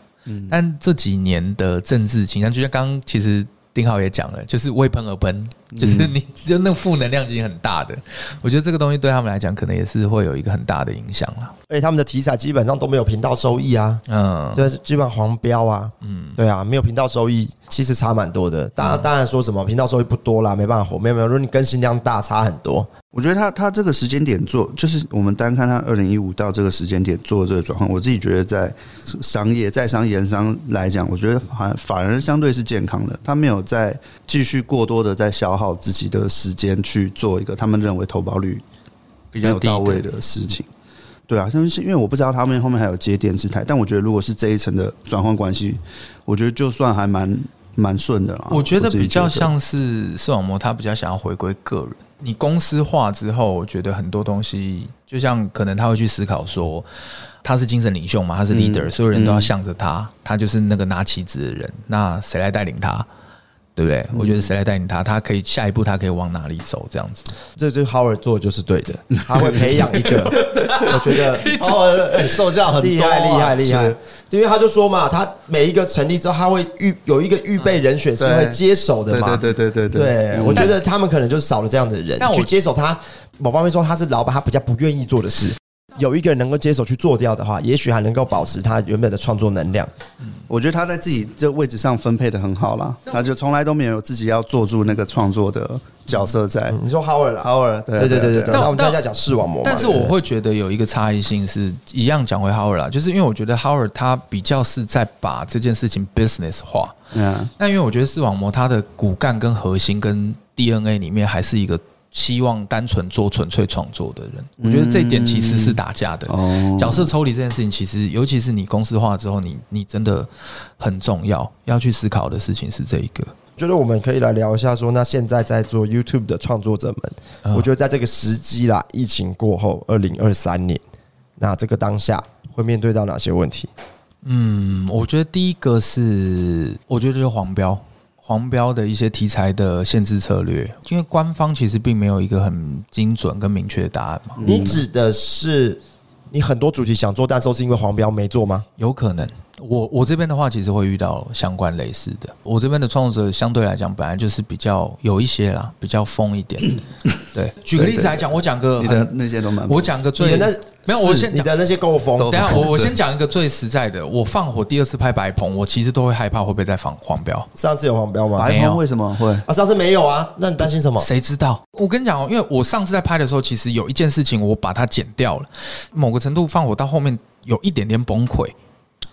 但这几年的政治倾向，就像刚刚其实丁浩也讲了，就是为喷而喷，就是你只有那个负能量已经很大的。我觉得这个东西对他们来讲，可能也是会有一个很大的影响了。而且他们的题材基本上都没有频道收益啊，嗯，就是基本上黄标啊，嗯，对啊，没有频道收益，其实差蛮多的。当然，当然说什么频道收益不多啦，没办法活，没有没有，如果你更新量大，差很多。我觉得他他这个时间点做，就是我们单看他二零一五到这个时间点做这个转换，我自己觉得在商业在商言商来讲，我觉得反反而相对是健康的。他没有在继续过多的在消耗自己的时间去做一个他们认为投保率比较到位的事情。对啊，像是因为我不知道他们后面还有接电视台，但我觉得如果是这一层的转换关系，我觉得就算还蛮蛮顺的啦。我觉得比较像是视网膜，他比较想要回归个人。你公司化之后，我觉得很多东西，就像可能他会去思考说，他是精神领袖嘛，他是 leader，所有人都要向着他，他就是那个拿旗子的人，那谁来带领他？对不对？我觉得谁来带领他，他可以下一步他可以往哪里走，这样子。这这 Howard 做的就是对的，[LAUGHS] 他会培养一个，[LAUGHS] 我觉得 Howard 受教很厉害，厉害，厉害。因为他就说嘛，他每一个成立之后，他会预有一个预备人选是会接手的嘛。对对对对对。对，我觉得他们可能就是少了这样的人去接手他。某方面说，他是老板，他比较不愿意做的事。有一个人能够接手去做掉的话，也许还能够保持他原本的创作能量。嗯，我觉得他在自己这位置上分配的很好啦，他就从来都没有自己要做住那个创作的角色在。你说 Howard，Howard，对对对对对。那我们现在讲视网膜，但是我会觉得有一个差异性是一样讲回 Howard 啦，就是因为我觉得 Howard 他比较是在把这件事情 business 化。嗯，那因为我觉得视网膜它的骨干跟核心跟 DNA 里面还是一个。希望单纯做纯粹创作的人，我觉得这一点其实是打架的。角色抽离这件事情，其实尤其是你公司化之后，你你真的很重要，要去思考的事情是这一个。觉得我们可以来聊一下，说那现在在做 YouTube 的创作者们，我觉得在这个时机啦，疫情过后，二零二三年，那这个当下会面对到哪些问题？嗯，我觉得第一个是，我觉得就是黄标。黄标的一些题材的限制策略，因为官方其实并没有一个很精准跟明确的答案嘛。你指的是你很多主题想做，但都是因为黄标没做吗？有可能。我我这边的话，其实会遇到相关类似的。我这边的创作者相对来讲，本来就是比较有一些啦，[CLEARS THROAT] 比较疯一点。[LAUGHS] 对，举个例子来讲，我讲个你的那些都蛮，我讲个最没有，我先你的那些够疯。等下，我我先讲一个最实在的。我放火第二次拍白棚，我其实都会害怕会不会再放黄标。上次有黄标吗？白棚为什么会啊？上次没有啊？那你担心什么？谁知道？我跟你讲哦，因为我上次在拍的时候，其实有一件事情我把它剪掉了，某个程度放火到后面有一点点崩溃。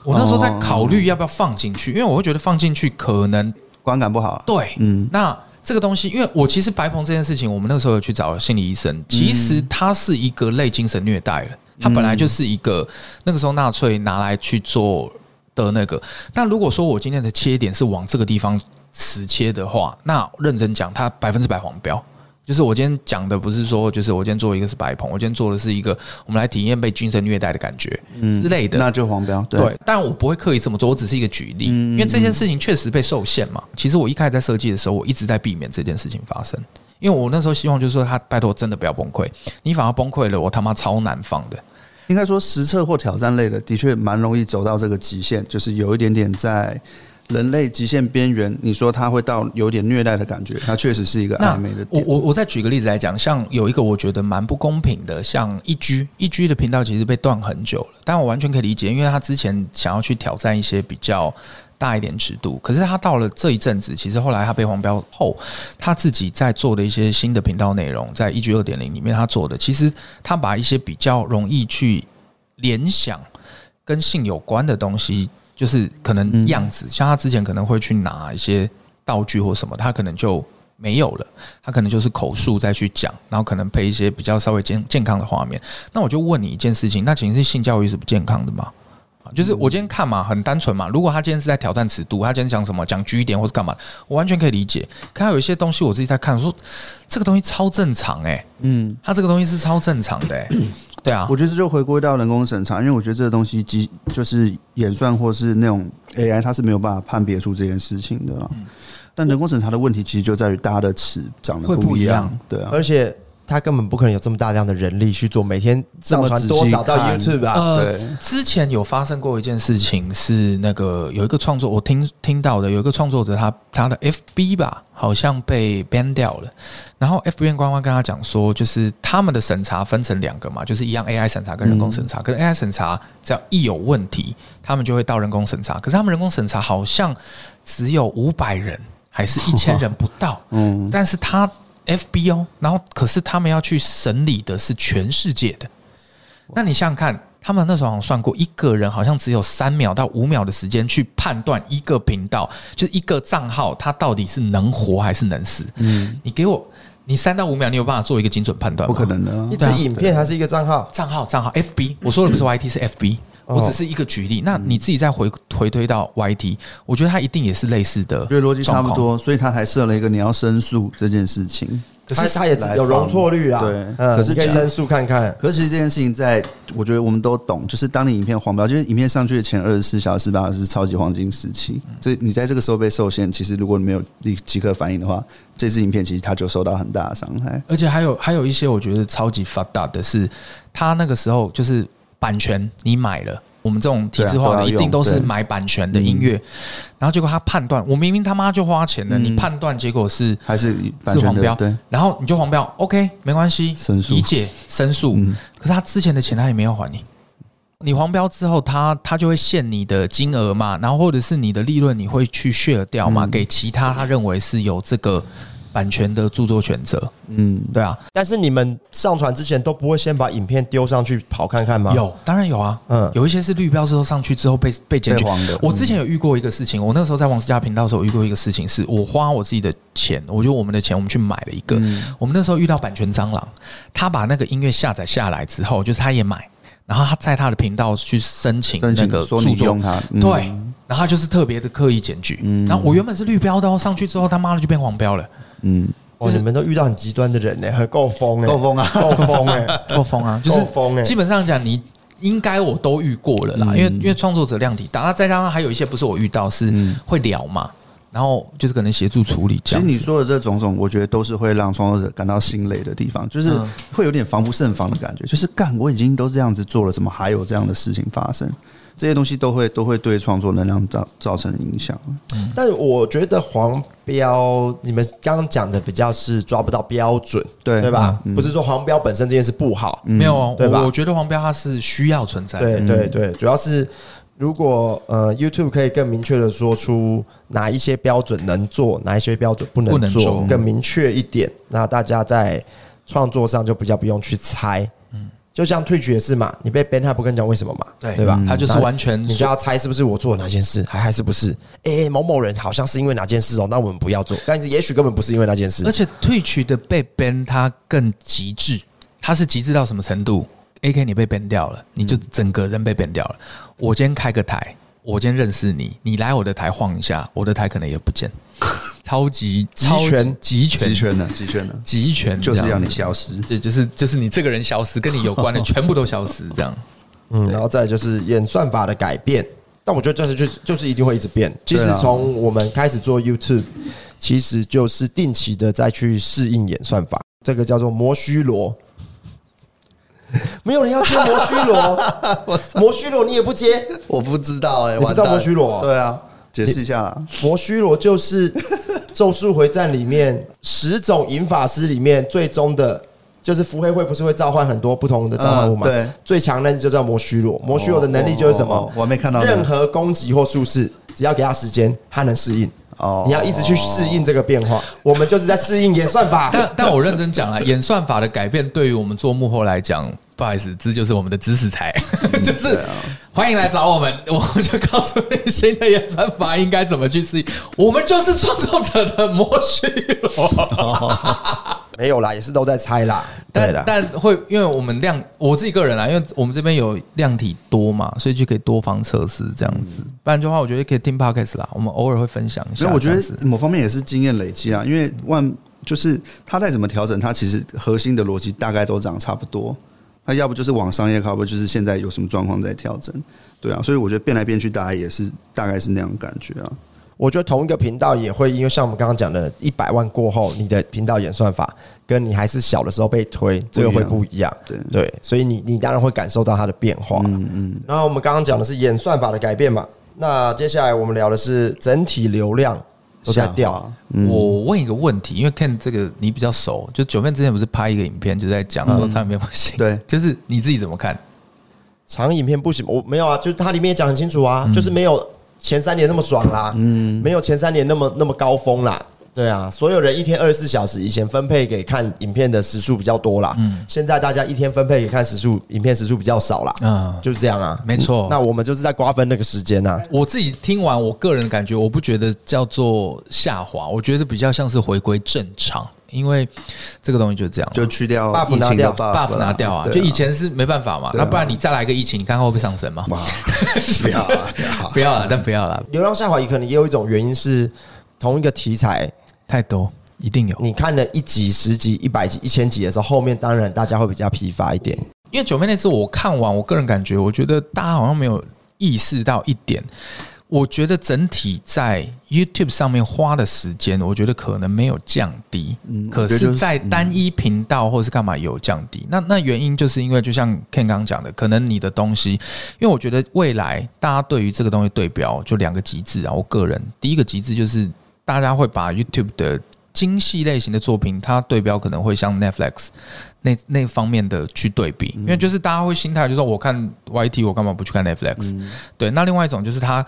我那时候在考虑要不要放进去，因为我会觉得放进去可能观感不好。对，嗯，那这个东西，因为我其实白鹏这件事情，我们那个时候有去找心理医生，其实他是一个类精神虐待了，他本来就是一个那个时候纳粹拿来去做的那个。那如果说我今天的切点是往这个地方死切的话，那认真讲，它百分之百黄标。就是我今天讲的不是说，就是我今天做一个是白棚，我今天做的是一个我们来体验被精神虐待的感觉之类的，那就黄标。对，但我不会刻意这么做，我只是一个举例，因为这件事情确实被受限嘛。其实我一开始在设计的时候，我一直在避免这件事情发生，因为我那时候希望就是说，他拜托真的不要崩溃，你反而崩溃了，我他妈超难放的。应该说实测或挑战类的，的确蛮容易走到这个极限，就是有一点点在。人类极限边缘，你说他会到有点虐待的感觉，它确实是一个暧昧的点。我我我再举个例子来讲，像有一个我觉得蛮不公平的，像一居一居的频道其实被断很久了，但我完全可以理解，因为他之前想要去挑战一些比较大一点尺度，可是他到了这一阵子，其实后来他被黄标后，他自己在做的一些新的频道内容，在一居二点零里面他做的，其实他把一些比较容易去联想跟性有关的东西。就是可能样子，像他之前可能会去拿一些道具或什么，他可能就没有了。他可能就是口述再去讲，然后可能配一些比较稍微健健康的画面。那我就问你一件事情，那请问是性教育是不健康的吗？就是我今天看嘛，很单纯嘛。如果他今天是在挑战尺度，他今天讲什么讲 G 点或是干嘛，我完全可以理解。可他有一些东西我自己在看，说这个东西超正常哎，嗯，他这个东西是超正常的哎。对啊，我觉得这就回归到人工审查，因为我觉得这个东西机就是演算或是那种 AI，它是没有办法判别出这件事情的了。但人工审查的问题其实就在于大家的尺长得不一样，对啊，而且。他根本不可能有这么大量的人力去做，每天上传多少到 YouTube 啊？呃，之前有发生过一件事情，是那个有一个创作，我听听到的，有一个创作者他他的 FB 吧，好像被 ban 掉了。然后 FB 官方跟他讲说，就是他们的审查分成两个嘛，就是一样 AI 审查跟人工审查。可是 AI 审查只要一有问题，他们就会到人工审查。可是他们人工审查好像只有五百人，还是 [LAUGHS] 一千人不到。嗯，但是他。FB 哦，然后可是他们要去审理的是全世界的，那你想想看，他们那时候好像算过，一个人好像只有三秒到五秒的时间去判断一个频道，就是一个账号，它到底是能活还是能死。嗯，你给我，你三到五秒，你有办法做一个精准判断吗？不可能的，一支影片还是一个账号？账号账号 FB，我说的不是 YT，是 FB。我只是一个举例，那你自己再回回推到 YT，我觉得它一定也是类似的，觉得逻辑差不多，所以他才设了一个你要申诉这件事情。可是他也有容错率啊。对，嗯，可是可以申诉看看。可是其实这件事情在，我觉得我们都懂，就是当你影片黄标，就是影片上去的前二十四小时吧，是超级黄金时期。这你在这个时候被受限，其实如果你没有立即刻反应的话，这支影片其实它就受到很大的伤害。而且还有还有一些我觉得超级 fucked up 的是，他那个时候就是版权你买了。我们这种体制化的一定都是买版权的音乐，然后结果他判断，我明明他妈就花钱了，你判断结果是还是是黄标，然后你就黄标，OK 没关系，理解申诉。可是他之前的钱他也没有还你，你黄标之后，他他就会限你的金额嘛，然后或者是你的利润你会去 share 掉嘛，给其他他认为是有这个。版权的著作权者，嗯，对啊，但是你们上传之前都不会先把影片丢上去跑看看吗？有，当然有啊，嗯，有一些是绿标之后上去之后被被检举的。我之前有遇过一个事情，我那个时候在王思佳频道的时候遇过一个事情，是我花我自己的钱，我觉得我们的钱，我们去买了一个。我们那时候遇到版权蟑螂，他把那个音乐下载下来之后，就是他也买，然后他在他的频道去申请那个著作，对，然后他就是特别的刻意检举。然后我原本是绿标的哦，上去之后他妈的就变黄标了。嗯，就是你们都遇到很极端的人呢，很 [LAUGHS] 够疯哎，够疯啊，够疯哎，[LAUGHS] 够疯啊，[LAUGHS] 就是疯哎。基本上讲，你应该我都遇过了啦，因为因为创作者量体大，再加上还有一些不是我遇到，是会聊嘛，然后就是可能协助处理。其实你说的这种种，我觉得都是会让创作者感到心累的地方，就是会有点防不胜防的感觉，就是干我已经都这样子做了，怎么还有这样的事情发生？这些东西都会都会对创作能量造造成影响。嗯，但我觉得黄标，你们刚刚讲的比较是抓不到标准，对对吧？不是说黄标本身这件事不好，没有，对吧？我觉得黄标它是需要存在的。对对对，主要是如果呃 YouTube 可以更明确的说出哪一些标准能做，哪一些标准不能做，更明确一点，那大家在创作上就比较不用去猜。就像 Twitch 也是嘛，你被 ban 他不跟你讲为什么嘛，对对吧？他就是完全，你就要猜是不是我做了哪件事，还还是不是？哎，某某人好像是因为哪件事哦，那我们不要做。但是也许根本不是因为那件事。而且 Twitch 的被 ban 它更极致，它是极致到什么程度？AK 你被 ban 掉了，你就整个人被 ban 掉了。我今天开个台，我今天认识你，你来我的台晃一下，我的台可能也不见。[LAUGHS] 超级集权，集权，集权的，极权的，极权，就是要你消失，就就是就是你这个人消失，跟你有关的全部都消失，这样。[LAUGHS] 嗯，然后再就是演算法的改变，但我觉得这是就是就是一定会一直变。其实从我们开始做 YouTube，其实就是定期的再去适应演算法，这个叫做摩须罗。[LAUGHS] 没有人要接摩须罗，[LAUGHS] 摩须罗你也不接，我不知道哎，我知道摩须罗？对啊。解释一下啦，摩须罗就是 [LAUGHS]《咒术回战》里面十种银法师里面最终的，就是伏黑会不是会召唤很多不同的召唤物吗？对，最强那只就叫魔须罗。摩须罗的能力就是什么？我还没看到。任何攻击或术式，只要给他时间，他能适应。哦，你要一直去适应这个变化。我们就是在适应演算法。[LAUGHS] 但但我认真讲了，演算法的改变对于我们做幕后来讲。不好意思，这就是我们的知识财，[LAUGHS] 就是欢迎来找我们，我们就告诉你新的演算法应该怎么去适应。我们就是创作者的摩须罗，[LAUGHS] 没有啦，也是都在猜啦。对的，但会因为我们量，我自己个人啦，因为我们这边有量体多嘛，所以就可以多方测试这样子。不然的话，我觉得可以听 podcast 啦，我们偶尔会分享一下。所以我觉得某方面也是经验累积啊，因为万就是他再怎么调整，他其实核心的逻辑大概都长差不多。那要不就是往商业靠，要不就是现在有什么状况在调整，对啊，所以我觉得变来变去，大家也是大概是那样感觉啊。我觉得同一个频道也会，因为像我们刚刚讲的，一百万过后，你的频道演算法跟你还是小的时候被推，这个会不一样。对对，所以你你当然会感受到它的变化。嗯嗯。然后我们刚刚讲的是演算法的改变嘛，那接下来我们聊的是整体流量。都在掉啊！我问一个问题，因为 Ken 这个你比较熟，就九妹之前不是拍一个影片，就在讲说长影片不行。对，就是你自己怎么看？长影片不行，我没有啊，就是它里面也讲很清楚啊，就是没有前三年那么爽啦，嗯，没有前三年那么那么高峰啦。对啊，所有人一天二十四小时，以前分配给看影片的时数比较多啦。嗯，现在大家一天分配给看时数，影片时数比较少啦。嗯，就是这样啊，没错。那我们就是在瓜分那个时间呐。我自己听完，我个人感觉，我不觉得叫做下滑，我觉得比较像是回归正常，因为这个东西就是这样，就去掉 buff 拿掉，buff 拿掉啊，就以前是没办法嘛，那不然你再来一个疫情，你看看会不会上升嘛？[LAUGHS] 不要了，不要了，但不要了。流量下滑也可能也有一种原因是同一个题材。太多，一定有。你看了一集、十集、一百集、一千集的时候，后面当然大家会比较疲乏一点。因为九妹那次我看完，我个人感觉，我觉得大家好像没有意识到一点。我觉得整体在 YouTube 上面花的时间，我觉得可能没有降低，嗯，可是，在单一频道或是干嘛有降低。那那原因就是因为，就像 Ken 刚刚讲的，可能你的东西，因为我觉得未来大家对于这个东西对标就两个极致啊。我个人第一个极致就是大家会把 YouTube 的精细类型的作品，它对标可能会像 Netflix。那那方面的去对比，因为就是大家会心态就是说，我看 YT，我干嘛不去看 Netflix？嗯、对，那另外一种就是它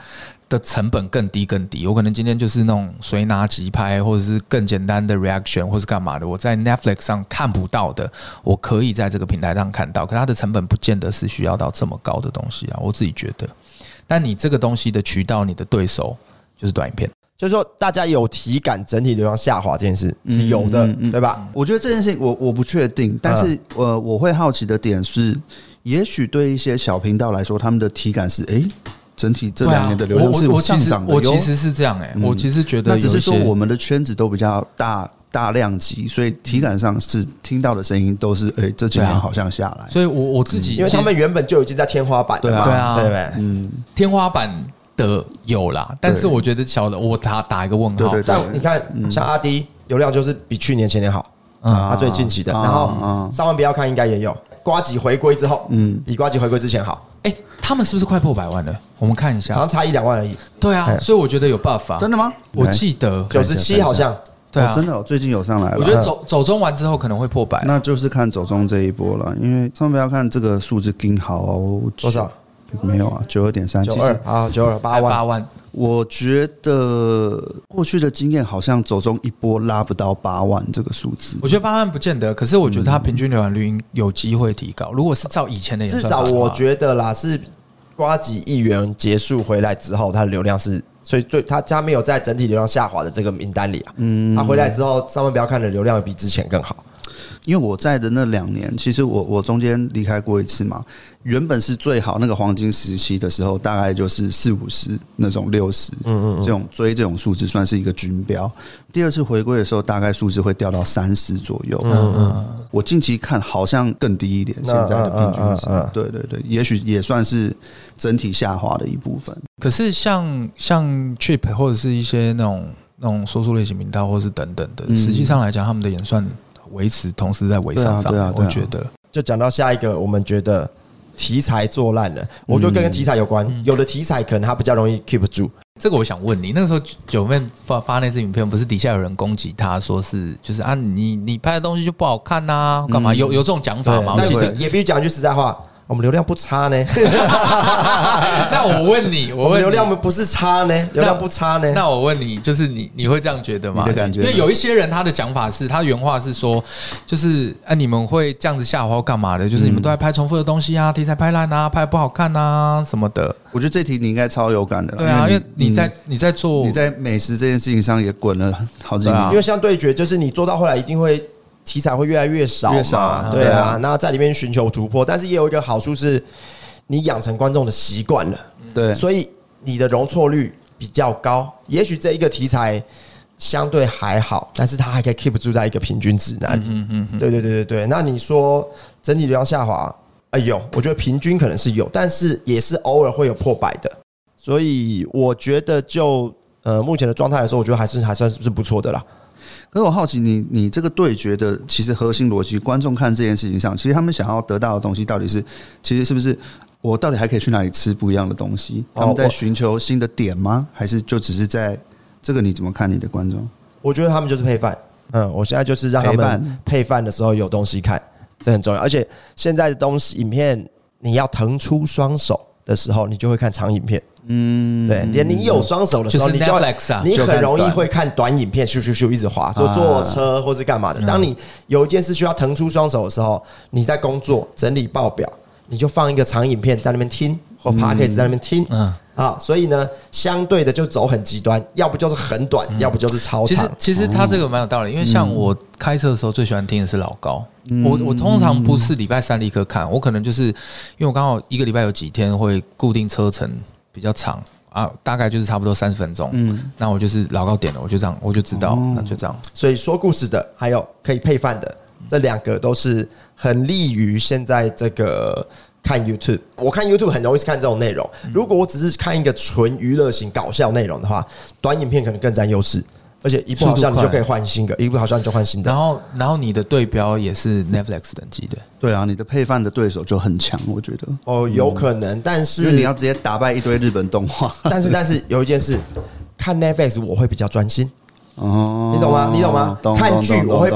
的成本更低更低，我可能今天就是那种随拿即拍，或者是更简单的 reaction，或是干嘛的，我在 Netflix 上看不到的，我可以在这个平台上看到，可它的成本不见得是需要到这么高的东西啊，我自己觉得。但你这个东西的渠道，你的对手就是短影片。就是说，大家有体感整体流量下滑这件事是有的，对吧？我觉得这件事情我我不确定，但是呃，我会好奇的点是，也许对一些小频道来说，他们的体感是，哎，整体这两年的流量是有进涨的。我其实是这样，哎，我其实觉得，那只是说我们的圈子都比较大大量级，所以体感上是听到的声音都是，哎，这几年好像下来。所以我我自己，因为他们原本就已经在天花板，对啊，对不对？嗯，天花板。的有啦，但是我觉得小的我打打一个问号。但你看，像阿迪流量就是比去年前年好，他最近期的。然后上万不要看应该也有，瓜吉回归之后，嗯，比瓜吉回归之前好。哎，他们是不是快破百万了？我们看一下，好像差一两万而已。对啊，所以我觉得有办法。真的吗？我记得九十七好像。对啊，真的，最近有上来了。我觉得走走中完之后可能会破百，那就是看走中这一波了。因为上万不要看这个数字更好多少？没有啊，九二点三，九二啊，九二八万八万。我觉得过去的经验好像走中一波拉不到八万这个数字。我觉得八万不见得，可是我觉得它平均浏览率有机会提高。如果是照以前的，至少我觉得啦，是瓜几亿元结束回来之后，它的流量是，所以最它它没有在整体流量下滑的这个名单里啊。嗯，它回来之后，上万不要看的流量比之前更好。因为我在的那两年，其实我我中间离开过一次嘛。原本是最好那个黄金时期的时候，大概就是四五十那种六十，嗯嗯，这种追这种数字算是一个均标。第二次回归的时候，大概数字会掉到三十左右。嗯嗯，我近期看好像更低一点，现在的平均值。对对对，也许也算是整体下滑的一部分。可是像像 Chip 或者是一些那种那种说书类型频道，或是等等的，实际上来讲，他们的演算。维持同时在维上涨，我觉得就讲到下一个，我们觉得题材做烂了，我觉得跟题材有关，有的题材可能它比较容易 keep 住。这个我想问你，那个时候九妹发发那支影片，不是底下有人攻击他，说是就是啊，你你拍的东西就不好看呐，干嘛？有有这种讲法吗？我记得也必须讲句实在话。我们流量不差呢，[LAUGHS] 那我问你，[LAUGHS] 我问你，流量不是差呢，流量不差呢。那我问你，就是你你会这样觉得吗？的感觉，因为有一些人他的讲法是，他原话是说，就是啊，你们会这样子下滑干嘛的？就是你们都在拍重复的东西啊，题材拍烂啊，拍不好看啊什么的。我觉得这题你应该超有感的，对啊，因为你在你在做你在美食这件事情上也滚了好几年，因为像对决，就是你做到后来一定会。题材会越来越少嘛？对啊，那在里面寻求突破，但是也有一个好处是，你养成观众的习惯了，对，所以你的容错率比较高。也许这一个题材相对还好，但是它还可以 keep 住在一个平均值那里。嗯嗯嗯，对对对对对。那你说整体流量下滑？哎呦，我觉得平均可能是有，但是也是偶尔会有破百的。所以我觉得就呃目前的状态来说，我觉得还是还算是不错的啦。可是我好奇你，你你这个对决的其实核心逻辑，观众看这件事情上，其实他们想要得到的东西，到底是其实是不是我到底还可以去哪里吃不一样的东西？他们在寻求新的点吗？还是就只是在这个？你怎么看你的观众？我觉得他们就是配饭。嗯，我现在就是让他们配饭的时候有东西看，这很重要。而且现在的东西影片，你要腾出双手的时候，你就会看长影片。嗯，对，连你有双手的时候，你就你很容易会看短影片，咻咻咻一直滑，坐坐车或是干嘛的。当你有一件事需要腾出双手的时候，你在工作整理报表，你就放一个长影片在那边听，或 Podcast 在那边听。嗯，啊，所以呢，相对的就走很极端，要不就是很短，要不就是超长。其实其实他这个蛮有道理，因为像我开车的时候最喜欢听的是老高。我我通常不是礼拜三立刻看，我可能就是因为我刚好一个礼拜有几天会固定车程。比较长，啊，大概就是差不多三十分钟。嗯，那我就是老高点了，我就这样，我就知道，哦、那就这样。所以说故事的，还有可以配饭的，这两个都是很利于现在这个看 YouTube。我看 YouTube 很容易是看这种内容。如果我只是看一个纯娱乐型搞笑内容的话，短影片可能更占优势。而且一部好像你就可以换新的，一部好像你就换新的。然后，然后你的对标也是 Netflix 等级的。对啊，你的配饭的对手就很强，我觉得。哦，有可能，但是你要直接打败一堆日本动画。[LAUGHS] 但是，但是有一件事，看 Netflix 我会比较专心。哦，你懂吗？你懂吗？看剧我会，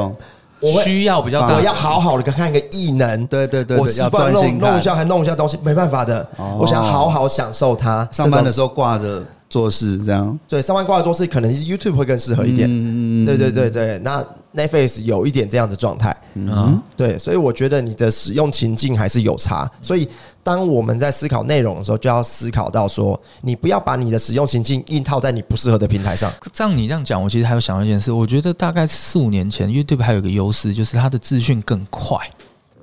我会需要比较大，我要好好的看一个异能。对对对，我吃饭弄弄一下，还弄一下东西，没办法的。我想好好享受它。上班的时候挂着。做事这样，对，上班挂着做事，可能是 YouTube 会更适合一点。嗯，对对对对，那 Netflix 有一点这样的状态。嗯，对，所以我觉得你的使用情境还是有差。所以当我们在思考内容的时候，就要思考到说，你不要把你的使用情境硬套在你不适合的平台上。这样你这样讲，我其实还有想到一件事，我觉得大概四五年前 YouTube 还有一个优势，就是它的资讯更快。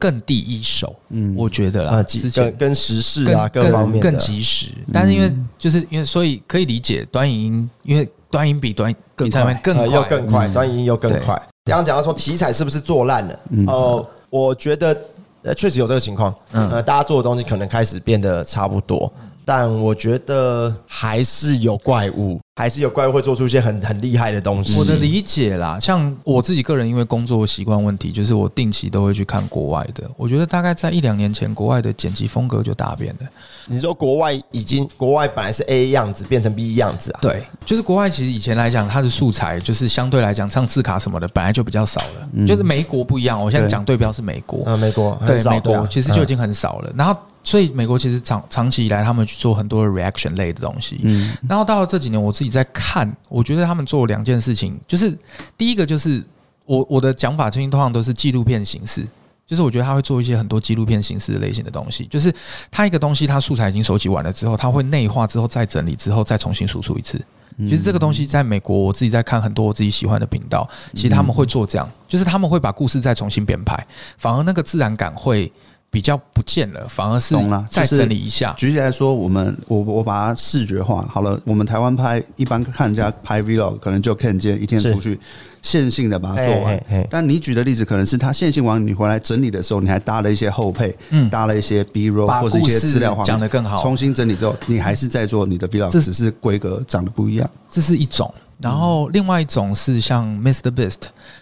更第一手，嗯，我觉得啦，之前跟时事啊各方面更及时，但是因为就是因为所以可以理解短影音，因为短影比短比长片更快又更快，短影音又更快。刚刚讲到说题材是不是做烂了？哦，我觉得呃确实有这个情况，呃，大家做的东西可能开始变得差不多。但我觉得还是有怪物，还是有怪物会做出一些很很厉害的东西。我的理解啦，像我自己个人，因为工作习惯问题，就是我定期都会去看国外的。我觉得大概在一两年前，国外的剪辑风格就大变了。你说国外已经，国外本来是 A 样子，变成 B 样子啊？对，就是国外其实以前来讲，它的素材就是相对来讲，像字卡什么的，本来就比较少了。就是美国不一样，我现在讲对标是美国啊，美国对美国其实就已经很少了。然后。所以美国其实长长期以来，他们去做很多的 reaction 类的东西。嗯，然后到了这几年，我自己在看，我觉得他们做两件事情，就是第一个就是我我的讲法，最近通常都是纪录片形式，就是我觉得他会做一些很多纪录片形式的类型的东西，就是他一个东西，他素材已经收集完了之后，他会内化之后再整理之后再重新输出一次。其实这个东西在美国，我自己在看很多我自己喜欢的频道，其实他们会做这样，就是他们会把故事再重新编排，反而那个自然感会。比较不见了，反而是再整理一下。举例来说，我们我我把它视觉化好了。我们台湾拍一般看人家拍 Vlog，可能就看见一天出去线性的把它做完。但你举的例子可能是他线性完，你回来整理的时候，你还搭了一些后配，嗯，搭了一些 B roll 或者一些资料，讲得更好。重新整理之后，你还是在做你的 Vlog，只是规格长得不一样。这是一种。然后另外一种是像 Mr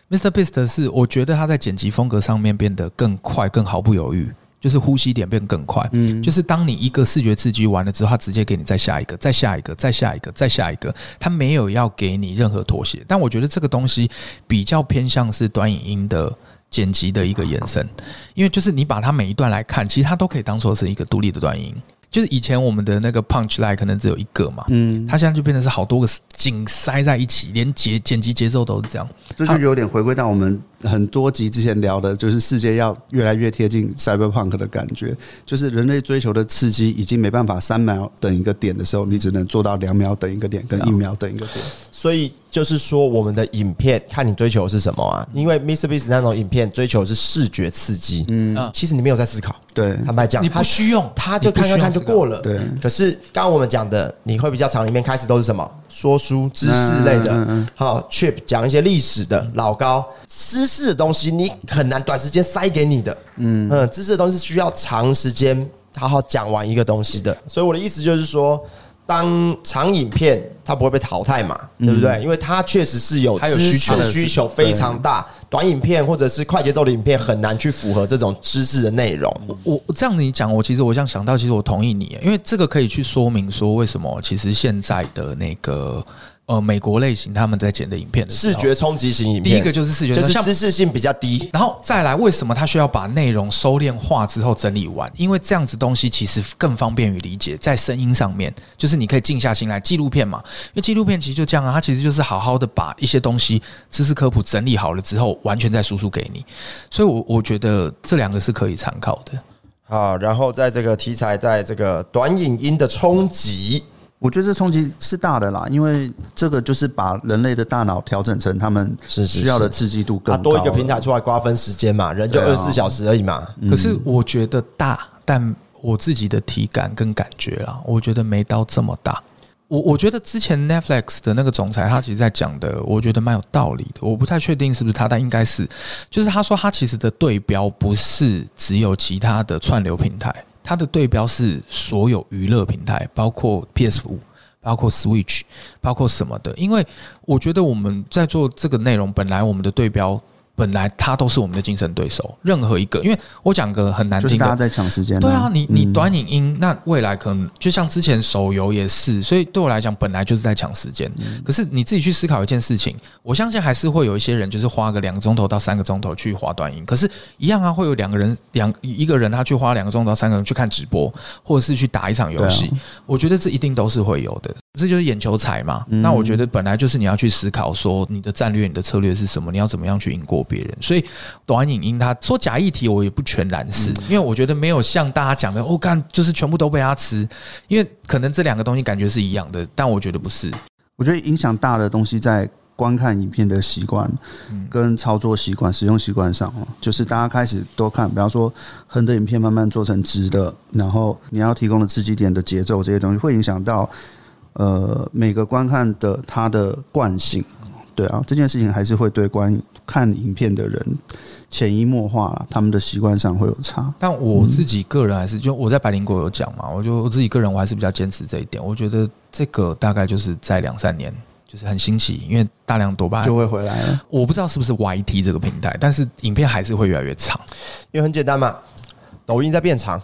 Beast，Mr Beast 是我觉得他在剪辑风格上面变得更快、更毫不犹豫，就是呼吸点变更快。嗯，就是当你一个视觉刺激完了之后，他直接给你再下一个、再下一个、再下一个、再下一个，他没有要给你任何妥协。但我觉得这个东西比较偏向是短影音的剪辑的一个延伸，因为就是你把它每一段来看，其实它都可以当做是一个独立的短影音。就是以前我们的那个 punch line 可能只有一个嘛，嗯，它现在就变成是好多个紧塞在一起，连节剪辑节奏都是这样，这就有点回归到我们很多集之前聊的，就是世界要越来越贴近 cyberpunk 的感觉，就是人类追求的刺激已经没办法三秒等一个点的时候，你只能做到两秒等一个点，跟一秒等一个点，所以。就是说，我们的影片看你追求的是什么啊？因为 MrBeast 那种影片追求的是视觉刺激，嗯，其实你没有在思考，对，坦白讲，你不需用，他就看看看就过了，对。可是刚刚我们讲的，你会比较长，里面开始都是什么？说书知识类的，好，Chip 讲一些历史的，老高知识的东西，你很难短时间塞给你的，嗯嗯，知识的东西是需要长时间好好讲完一个东西的。所以我的意思就是说。当长影片它不会被淘汰嘛，对不对？因为它确实是有知识需求非常大，短影片或者是快节奏的影片很难去符合这种知识的内容。我我这样子你讲，我其实我想想到，其实我同意你，因为这个可以去说明说为什么其实现在的那个。呃，美国类型他们在剪的影片的视觉冲击型影片，第一个就是视觉，就是知识性比较低。然后再来，为什么他需要把内容收敛化之后整理完？因为这样子东西其实更方便于理解，在声音上面，就是你可以静下心来。纪录片嘛，因为纪录片其实就这样啊，它其实就是好好的把一些东西知识科普整理好了之后，完全再输出给你。所以我，我我觉得这两个是可以参考的。好，然后在这个题材，在这个短影音的冲击。我觉得这冲击是大的啦，因为这个就是把人类的大脑调整成他们需要的刺激度更高。多一个平台出来瓜分时间嘛，人就二十四小时而已嘛。可是我觉得大，但我自己的体感跟感觉啦，我觉得没到这么大。我我觉得之前 Netflix 的那个总裁他其实在讲的，我觉得蛮有道理的。我不太确定是不是他，但应该是，就是他说他其实的对标不是只有其他的串流平台，它的对标是所有娱乐平台，包括 PS 五，包括 Switch，包括什么的。因为我觉得我们在做这个内容，本来我们的对标。本来他都是我们的竞争对手，任何一个，因为我讲个很难听的，就是大家在抢时间。对啊，你你短影音，那未来可能就像之前手游也是，所以对我来讲，本来就是在抢时间。可是你自己去思考一件事情，我相信还是会有一些人，就是花个两个钟头到三个钟头去划短音。可是，一样啊，会有两个人两一个人他去花两个钟头到三个人去看直播，或者是去打一场游戏。我觉得这一定都是会有的，这就是眼球财嘛。那我觉得本来就是你要去思考说你的战略、你的策略是什么，你要怎么样去赢过别人，所以短影音，他说假议题，我也不全然是，因为我觉得没有像大家讲的，哦干就是全部都被他吃，因为可能这两个东西感觉是一样的，但我觉得不是。我觉得影响大的东西在观看影片的习惯，跟操作习惯、使用习惯上，就是大家开始多看，比方说横的影片慢慢做成直的，然后你要提供的刺激点的节奏这些东西，会影响到呃每个观看的他的惯性。对啊，这件事情还是会对观看影片的人潜移默化了，他们的习惯上会有差。但我自己个人还是，就我在百灵国有讲嘛，我就我自己个人我还是比较坚持这一点。我觉得这个大概就是在两三年，就是很新奇，因为大量多巴胺就会回来了。我不知道是不是 YT 这个平台，但是影片还是会越来越长，因为很简单嘛，抖音在变长。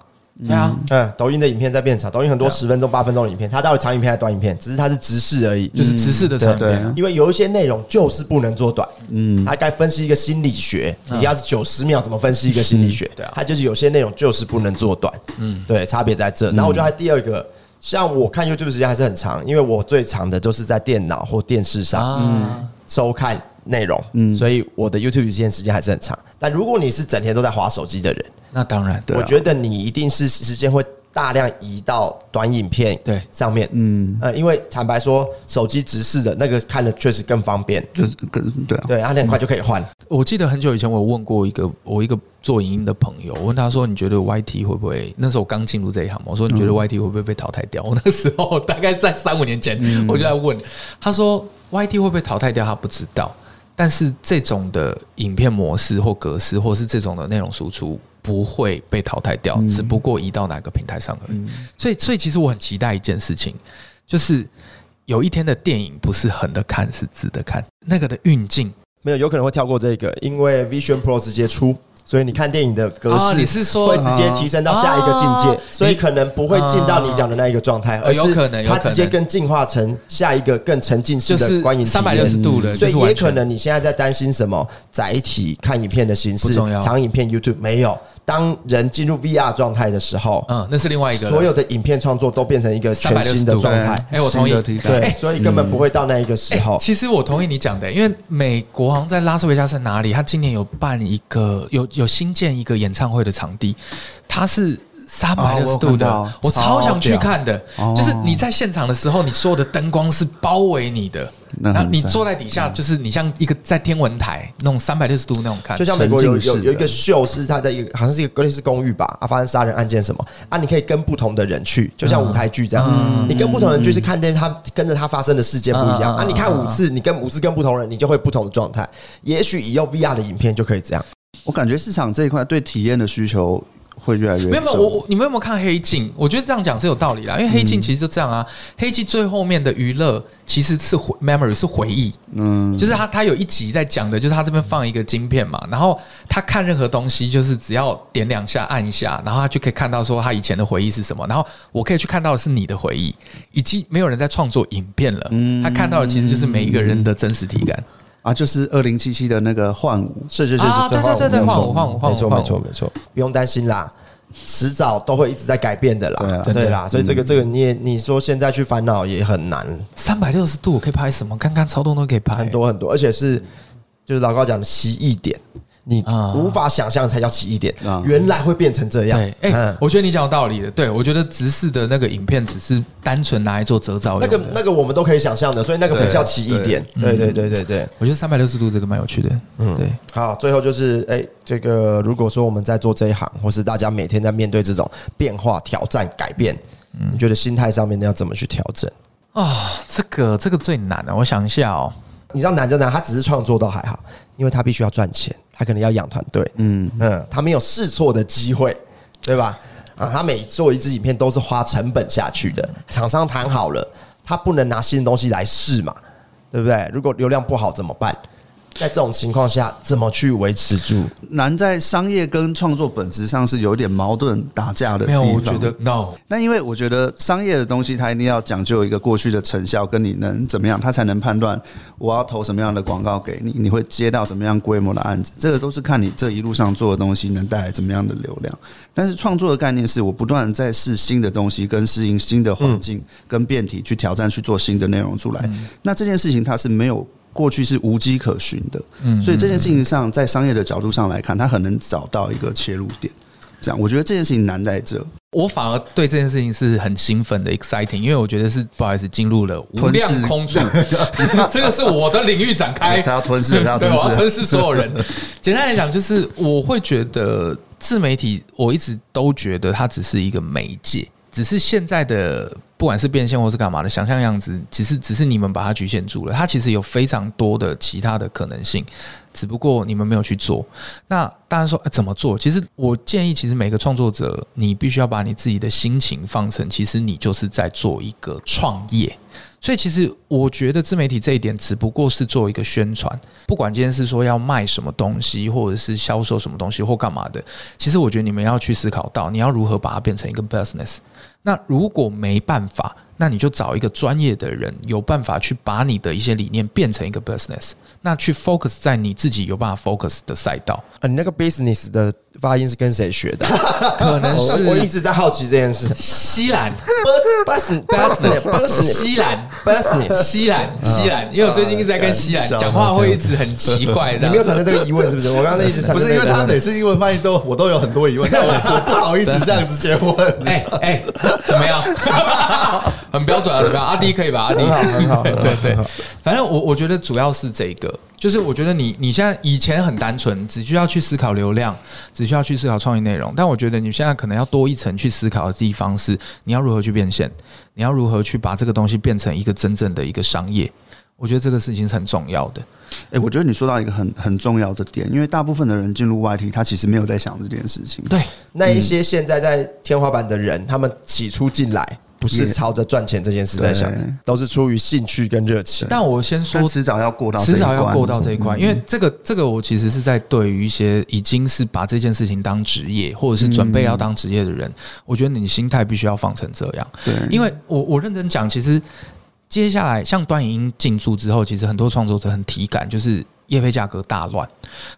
对啊，嗯，抖音的影片在变长，抖音很多十分钟、八分钟的影片，它到底长影片还是短影片？只是它是直视而已，就是直视的长影片。因为有一些内容就是不能做短，嗯，它该分析一个心理学，你要是九十秒怎么分析一个心理学？对啊，它就是有些内容就是不能做短，嗯，对，差别在这。然后我觉得还第二个，像我看 YouTube 时间还是很长，因为我最长的都是在电脑或电视上嗯收看内容，嗯，所以我的 YouTube 时间时间还是很长。但如果你是整天都在划手机的人，那当然，我觉得你一定是时间会大量移到短影片对上面，嗯呃，因为坦白说，手机直视的那个看的确实更方便，就是更对啊，对，它很快就可以换。我记得很久以前我有问过一个我一个做影音的朋友，我问他说：“你觉得 YT 会不会？”那时候我刚进入这一行嘛，我说：“你觉得 YT 会不会被淘汰掉？” [LAUGHS] 我那时候大概在三五年前，我就在问他说：“YT 会不会淘汰掉？”他不知道，但是这种的影片模式或格式，或是这种的内容输出。不会被淘汰掉，只不过移到哪个平台上而已。所以，所以其实我很期待一件事情，就是有一天的电影不是横的看，是直的看。那个的运镜没有，有可能会跳过这个，因为 Vision Pro 直接出。所以你看电影的格式，你是说会直接提升到下一个境界，所以可能不会进到你讲的那一个状态，而是它直接更进化成下一个更沉浸式的观影体验，三百六十度的。所以也可能你现在在担心什么载体看影片的形式，长影片 YouTube 没有。当人进入 VR 状态的时候，嗯，那是另外一个，所有的影片创作都变成一个全新的状态。哎，我同意，对，所以根本不会到那一个时候。其实我同意你讲的，因为美国好像在拉斯维加斯哪里，他今年有办一个有有新建一个演唱会的场地，它是。三百六十度的，我超想去看的。就是你在现场的时候，你所有的灯光是包围你的，然后你坐在底下，就是你像一个在天文台那种三百六十度那种看。就像美国有有有一个秀，是他在一个好像是一个格里斯公寓吧，啊，发生杀人案件什么啊，你可以跟不同的人去，就像舞台剧这样，你跟不同人就是看见他跟着他发生的事件不一样啊。你看五次，你跟五次跟不同人，你就会不同的状态。也许以后 VR 的影片就可以这样。我感觉市场这一块对体验的需求。会越来越没有没有我我你们有没有看黑镜？我觉得这样讲是有道理啦，因为黑镜其实就这样啊。黑镜最后面的娱乐其实是回 memory 是回忆，嗯，就是他他有一集在讲的，就是他这边放一个晶片嘛，然后他看任何东西，就是只要点两下按一下，然后他就可以看到说他以前的回忆是什么，然后我可以去看到的是你的回忆，已经没有人在创作影片了，他看到的其实就是每一个人的真实体感啊，就是二零七七的那个幻舞，是是是是，对对对对，幻舞幻舞幻舞，没错没错没错，不用担心啦。迟早都会一直在改变的啦，对啦，所以这个这个你也你说现在去烦恼也很难。三百六十度我可以拍什么？刚刚超动都可以拍很多很多，而且是就是老高讲的奇异点。你无法想象才叫奇异点，原来会变成这样。对，哎，我觉得你讲有道理的。对，我觉得直视的那个影片只是单纯拿来做遮罩。那个那个我们都可以想象的，所以那个不叫奇异点。对对对对对，我觉得三百六十度这个蛮有趣的。嗯，对。好，最后就是哎，这个如果说我们在做这一行，或是大家每天在面对这种变化、挑战、改变，你觉得心态上面要怎么去调整？啊，这个这个最难的，我想一下哦。你知道难就难，他只是创作都还好，因为他必须要赚钱，他可能要养团队，嗯嗯，他没有试错的机会，对吧？啊，他每做一支影片都是花成本下去的，厂商谈好了，他不能拿新的东西来试嘛，对不对？如果流量不好怎么办？在这种情况下，怎么去维持住？难在商业跟创作本质上是有点矛盾打架的地方。没有，我觉得 no。那因为我觉得商业的东西，它一定要讲究一个过去的成效，跟你能怎么样，它才能判断我要投什么样的广告给你，你会接到什么样规模的案子。这个都是看你这一路上做的东西能带来怎么样的流量。但是创作的概念是我不断在试新的东西，跟适应新的环境，跟变体去挑战，去做新的内容出来。那这件事情它是没有。过去是无迹可寻的，嗯，所以这件事情上，在商业的角度上来看，他很能找到一个切入点。这样，我觉得这件事情难在这。我反而对这件事情是很兴奋的，exciting，因为我觉得是不好意思进入了无量空处，[LAUGHS] 这个是我的领域展开。他要吞噬，他要吞噬，我要吞噬所有人。简单来讲，就是我会觉得自媒体，我一直都觉得它只是一个媒介。只是现在的不管是变现或是干嘛的想象样子，其实只是你们把它局限住了。它其实有非常多的其他的可能性，只不过你们没有去做。那当然说怎么做？其实我建议，其实每个创作者，你必须要把你自己的心情放成，其实你就是在做一个创业。所以，其实我觉得自媒体这一点只不过是做一个宣传。不管今天是说要卖什么东西，或者是销售什么东西，或干嘛的，其实我觉得你们要去思考到，你要如何把它变成一个 business。那如果没办法，那你就找一个专业的人，有办法去把你的一些理念变成一个 business。那去 focus 在你自己有办法 focus 的赛道。啊，你那个 business 的发音是跟谁学的？可能是 [LAUGHS] 我一直在好奇这件事。西兰，business，business，西兰，business，西兰，西兰。因为我最近一直在跟西兰讲话，会一直很奇怪的。[LAUGHS] 你没有产生这个疑问是不是？我刚刚一直产生。不是因为他每次英文翻译都我都有很多疑问，我不好意思这样直接问。哎哎，[LAUGHS] 怎么样？[LAUGHS] 很标准啊，怎么样？阿迪可以吧？阿迪好，很好，[LAUGHS] 对对。反正我我觉得主要是这个。就是我觉得你你现在以前很单纯，只需要去思考流量，只需要去思考创意内容。但我觉得你现在可能要多一层去思考的地方是，你要如何去变现，你要如何去把这个东西变成一个真正的一个商业。我觉得这个事情是很重要的。诶，我觉得你说到一个很很重要的点，因为大部分的人进入 YT，他其实没有在想这件事情。对，那一些现在在天花板的人，他们起初进来。不是朝着赚钱这件事在想的，都是出于兴趣跟热情。但我先说，迟早要过到，迟早要过到这一块，因为这个这个，我其实是在对于一些已经是把这件事情当职业，或者是准备要当职业的人，我觉得你心态必须要放成这样。对，因为我我认真讲，其实接下来像端影音进驻之后，其实很多创作者很体感，就是业配价格大乱。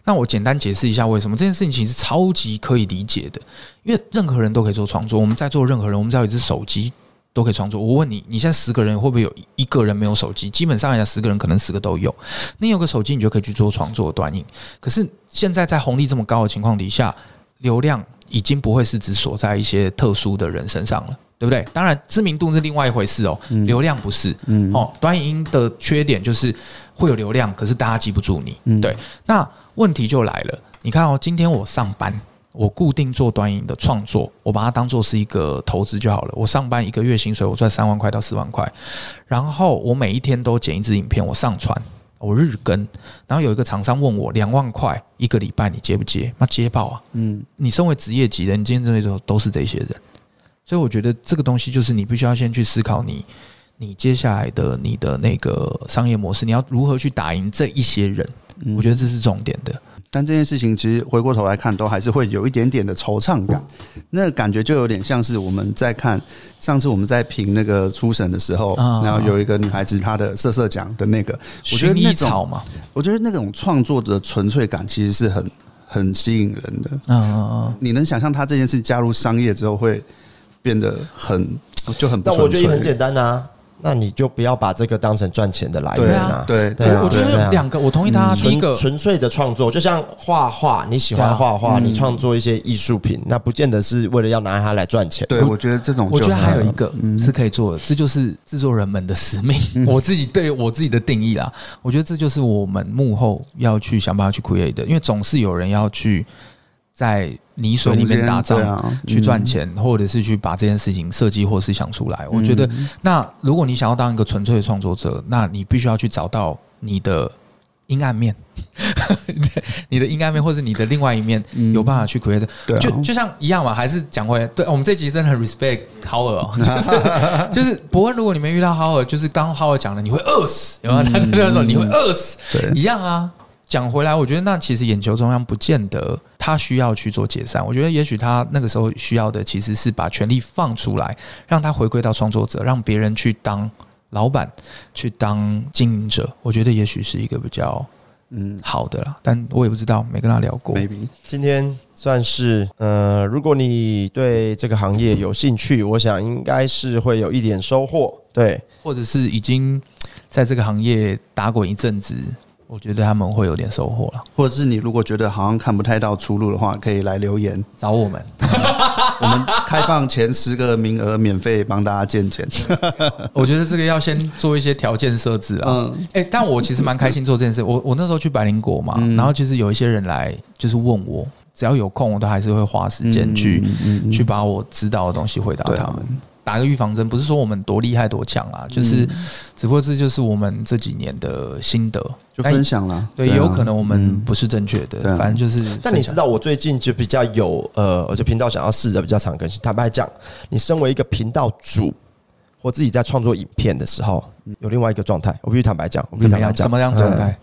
那我简单解释一下为什么这件事情其实超级可以理解的，因为任何人都可以做创作，我们在座任何人，我们只要有一只手机。都可以创作。我问你，你现在十个人会不会有一个人没有手机？基本上来讲，十个人可能十个都有。你有个手机，你就可以去做创作端影。可是现在在红利这么高的情况底下，流量已经不会是只锁在一些特殊的人身上了，对不对？当然，知名度是另外一回事哦。流量不是。哦，短影音的缺点就是会有流量，可是大家记不住你。对。那问题就来了，你看哦，今天我上班。我固定做短影的创作，我把它当做是一个投资就好了。我上班一个月薪水，我赚三万块到四万块，然后我每一天都剪一支影片，我上传，我日更。然后有一个厂商问我两万块一个礼拜，你接不接？那接爆啊！嗯，你身为职业级的，你今天这里都是这些人，所以我觉得这个东西就是你必须要先去思考你，你接下来的你的那个商业模式，你要如何去打赢这一些人？我觉得这是重点的。但这件事情其实回过头来看，都还是会有一点点的惆怅感。那个感觉就有点像是我们在看上次我们在评那个初审的时候，然后有一个女孩子她的色色奖的那个，我觉得那种，我觉得那种创作的纯粹感其实是很很吸引人的。嗯嗯嗯，你能想象她这件事加入商业之后会变得很就很不？但我觉得也很简单啊。那你就不要把这个当成赚钱的来源啊！对对，我觉得两个，我同意他。第一个纯粹的创作，就像画画，你喜欢画画，你创作一些艺术品，那不见得是为了要拿它来赚钱。对，我觉得这种，我觉得还有一个是可以做的，这就是制作人们的使命。[LAUGHS] 我自己对我自己的定义啦，我觉得这就是我们幕后要去想办法去 create 的，因为总是有人要去在泥水里面打仗，啊、去赚钱，嗯、或者是去把这件事情设计或是想出来。我觉得，那如果你想要当一个纯粹的创作者，那你必须要去找到你的阴暗面，对 [LAUGHS] 你的阴暗面，或是你的另外一面，有办法去 create。对，就就像一样嘛，还是讲回来，对我们这集真的很 respect 豪尔哦，[LAUGHS] 就是就是伯恩，如果你没遇到豪尔，就是刚豪尔讲的，你会饿死，有没有？他在那说你会饿死，对，一样啊。讲回来，我觉得那其实眼球中央不见得他需要去做解散。我觉得也许他那个时候需要的其实是把权力放出来，让他回归到创作者，让别人去当老板，去当经营者。我觉得也许是一个比较嗯好的啦。但我也不知道，没跟他聊过。Maybe 今天算是呃，如果你对这个行业有兴趣，我想应该是会有一点收获。对，或者是已经在这个行业打滚一阵子。我觉得他们会有点收获了，或者是你如果觉得好像看不太到出路的话，可以来留言找我们，[LAUGHS] 我们开放前十个名额免费帮大家见见。[LAUGHS] 我觉得这个要先做一些条件设置啊。嗯，哎，但我其实蛮开心做这件事。我我那时候去百灵果嘛，然后其实有一些人来就是问我，只要有空，我都还是会花时间去去把我知道的东西回答他们。打个预防针，不是说我们多厉害多强啊，就是，只不过这就是我们这几年的心得，就分享了。对，也有可能我们不是正确的，反正就是。但你知道，我最近就比较有呃，而且频道想要试着比较常更新。坦白讲，你身为一个频道主，或自己在创作影片的时候，有另外一个状态。我必须坦白讲，我必须坦白讲，什么样状态？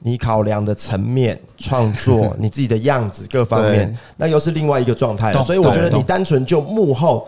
你考量的层面、创作、[LAUGHS] 你自己的样子各方面，那又是另外一个状态了。所以我觉得你单纯就幕后。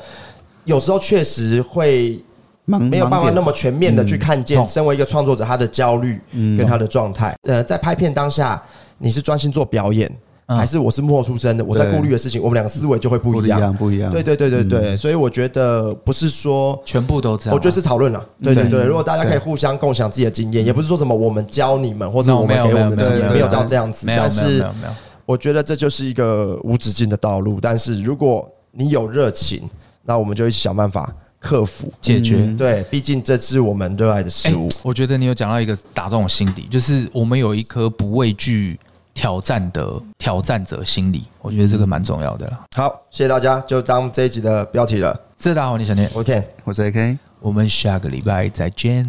有时候确实会没有办法那么全面的去看见，身为一个创作者他的焦虑跟他的状态。呃，在拍片当下，你是专心做表演，还是我是幕后出身的？我在顾虑的事情，我们两个思维就会不一样，不一样。对对对对对，所以我觉得不是说全部都这样，我觉得是讨论了。对对对，如果大家可以互相共享自己的经验，也不是说什么我们教你们，或者我们给我们的经验，没有到这样子。但是我觉得这就是一个无止境的道路。但是如果你有热情。那我们就一起想办法克服解决。嗯、对，毕竟这是我们热爱的事物。欸。我觉得你有讲到一个打中我心底，就是我们有一颗不畏惧挑战的挑战者心理。我觉得这个蛮重要的了。好，谢谢大家，就当这一集的标题了。是大家好，我是小念，我是 Ken，我是 AK，我们下个礼拜再见。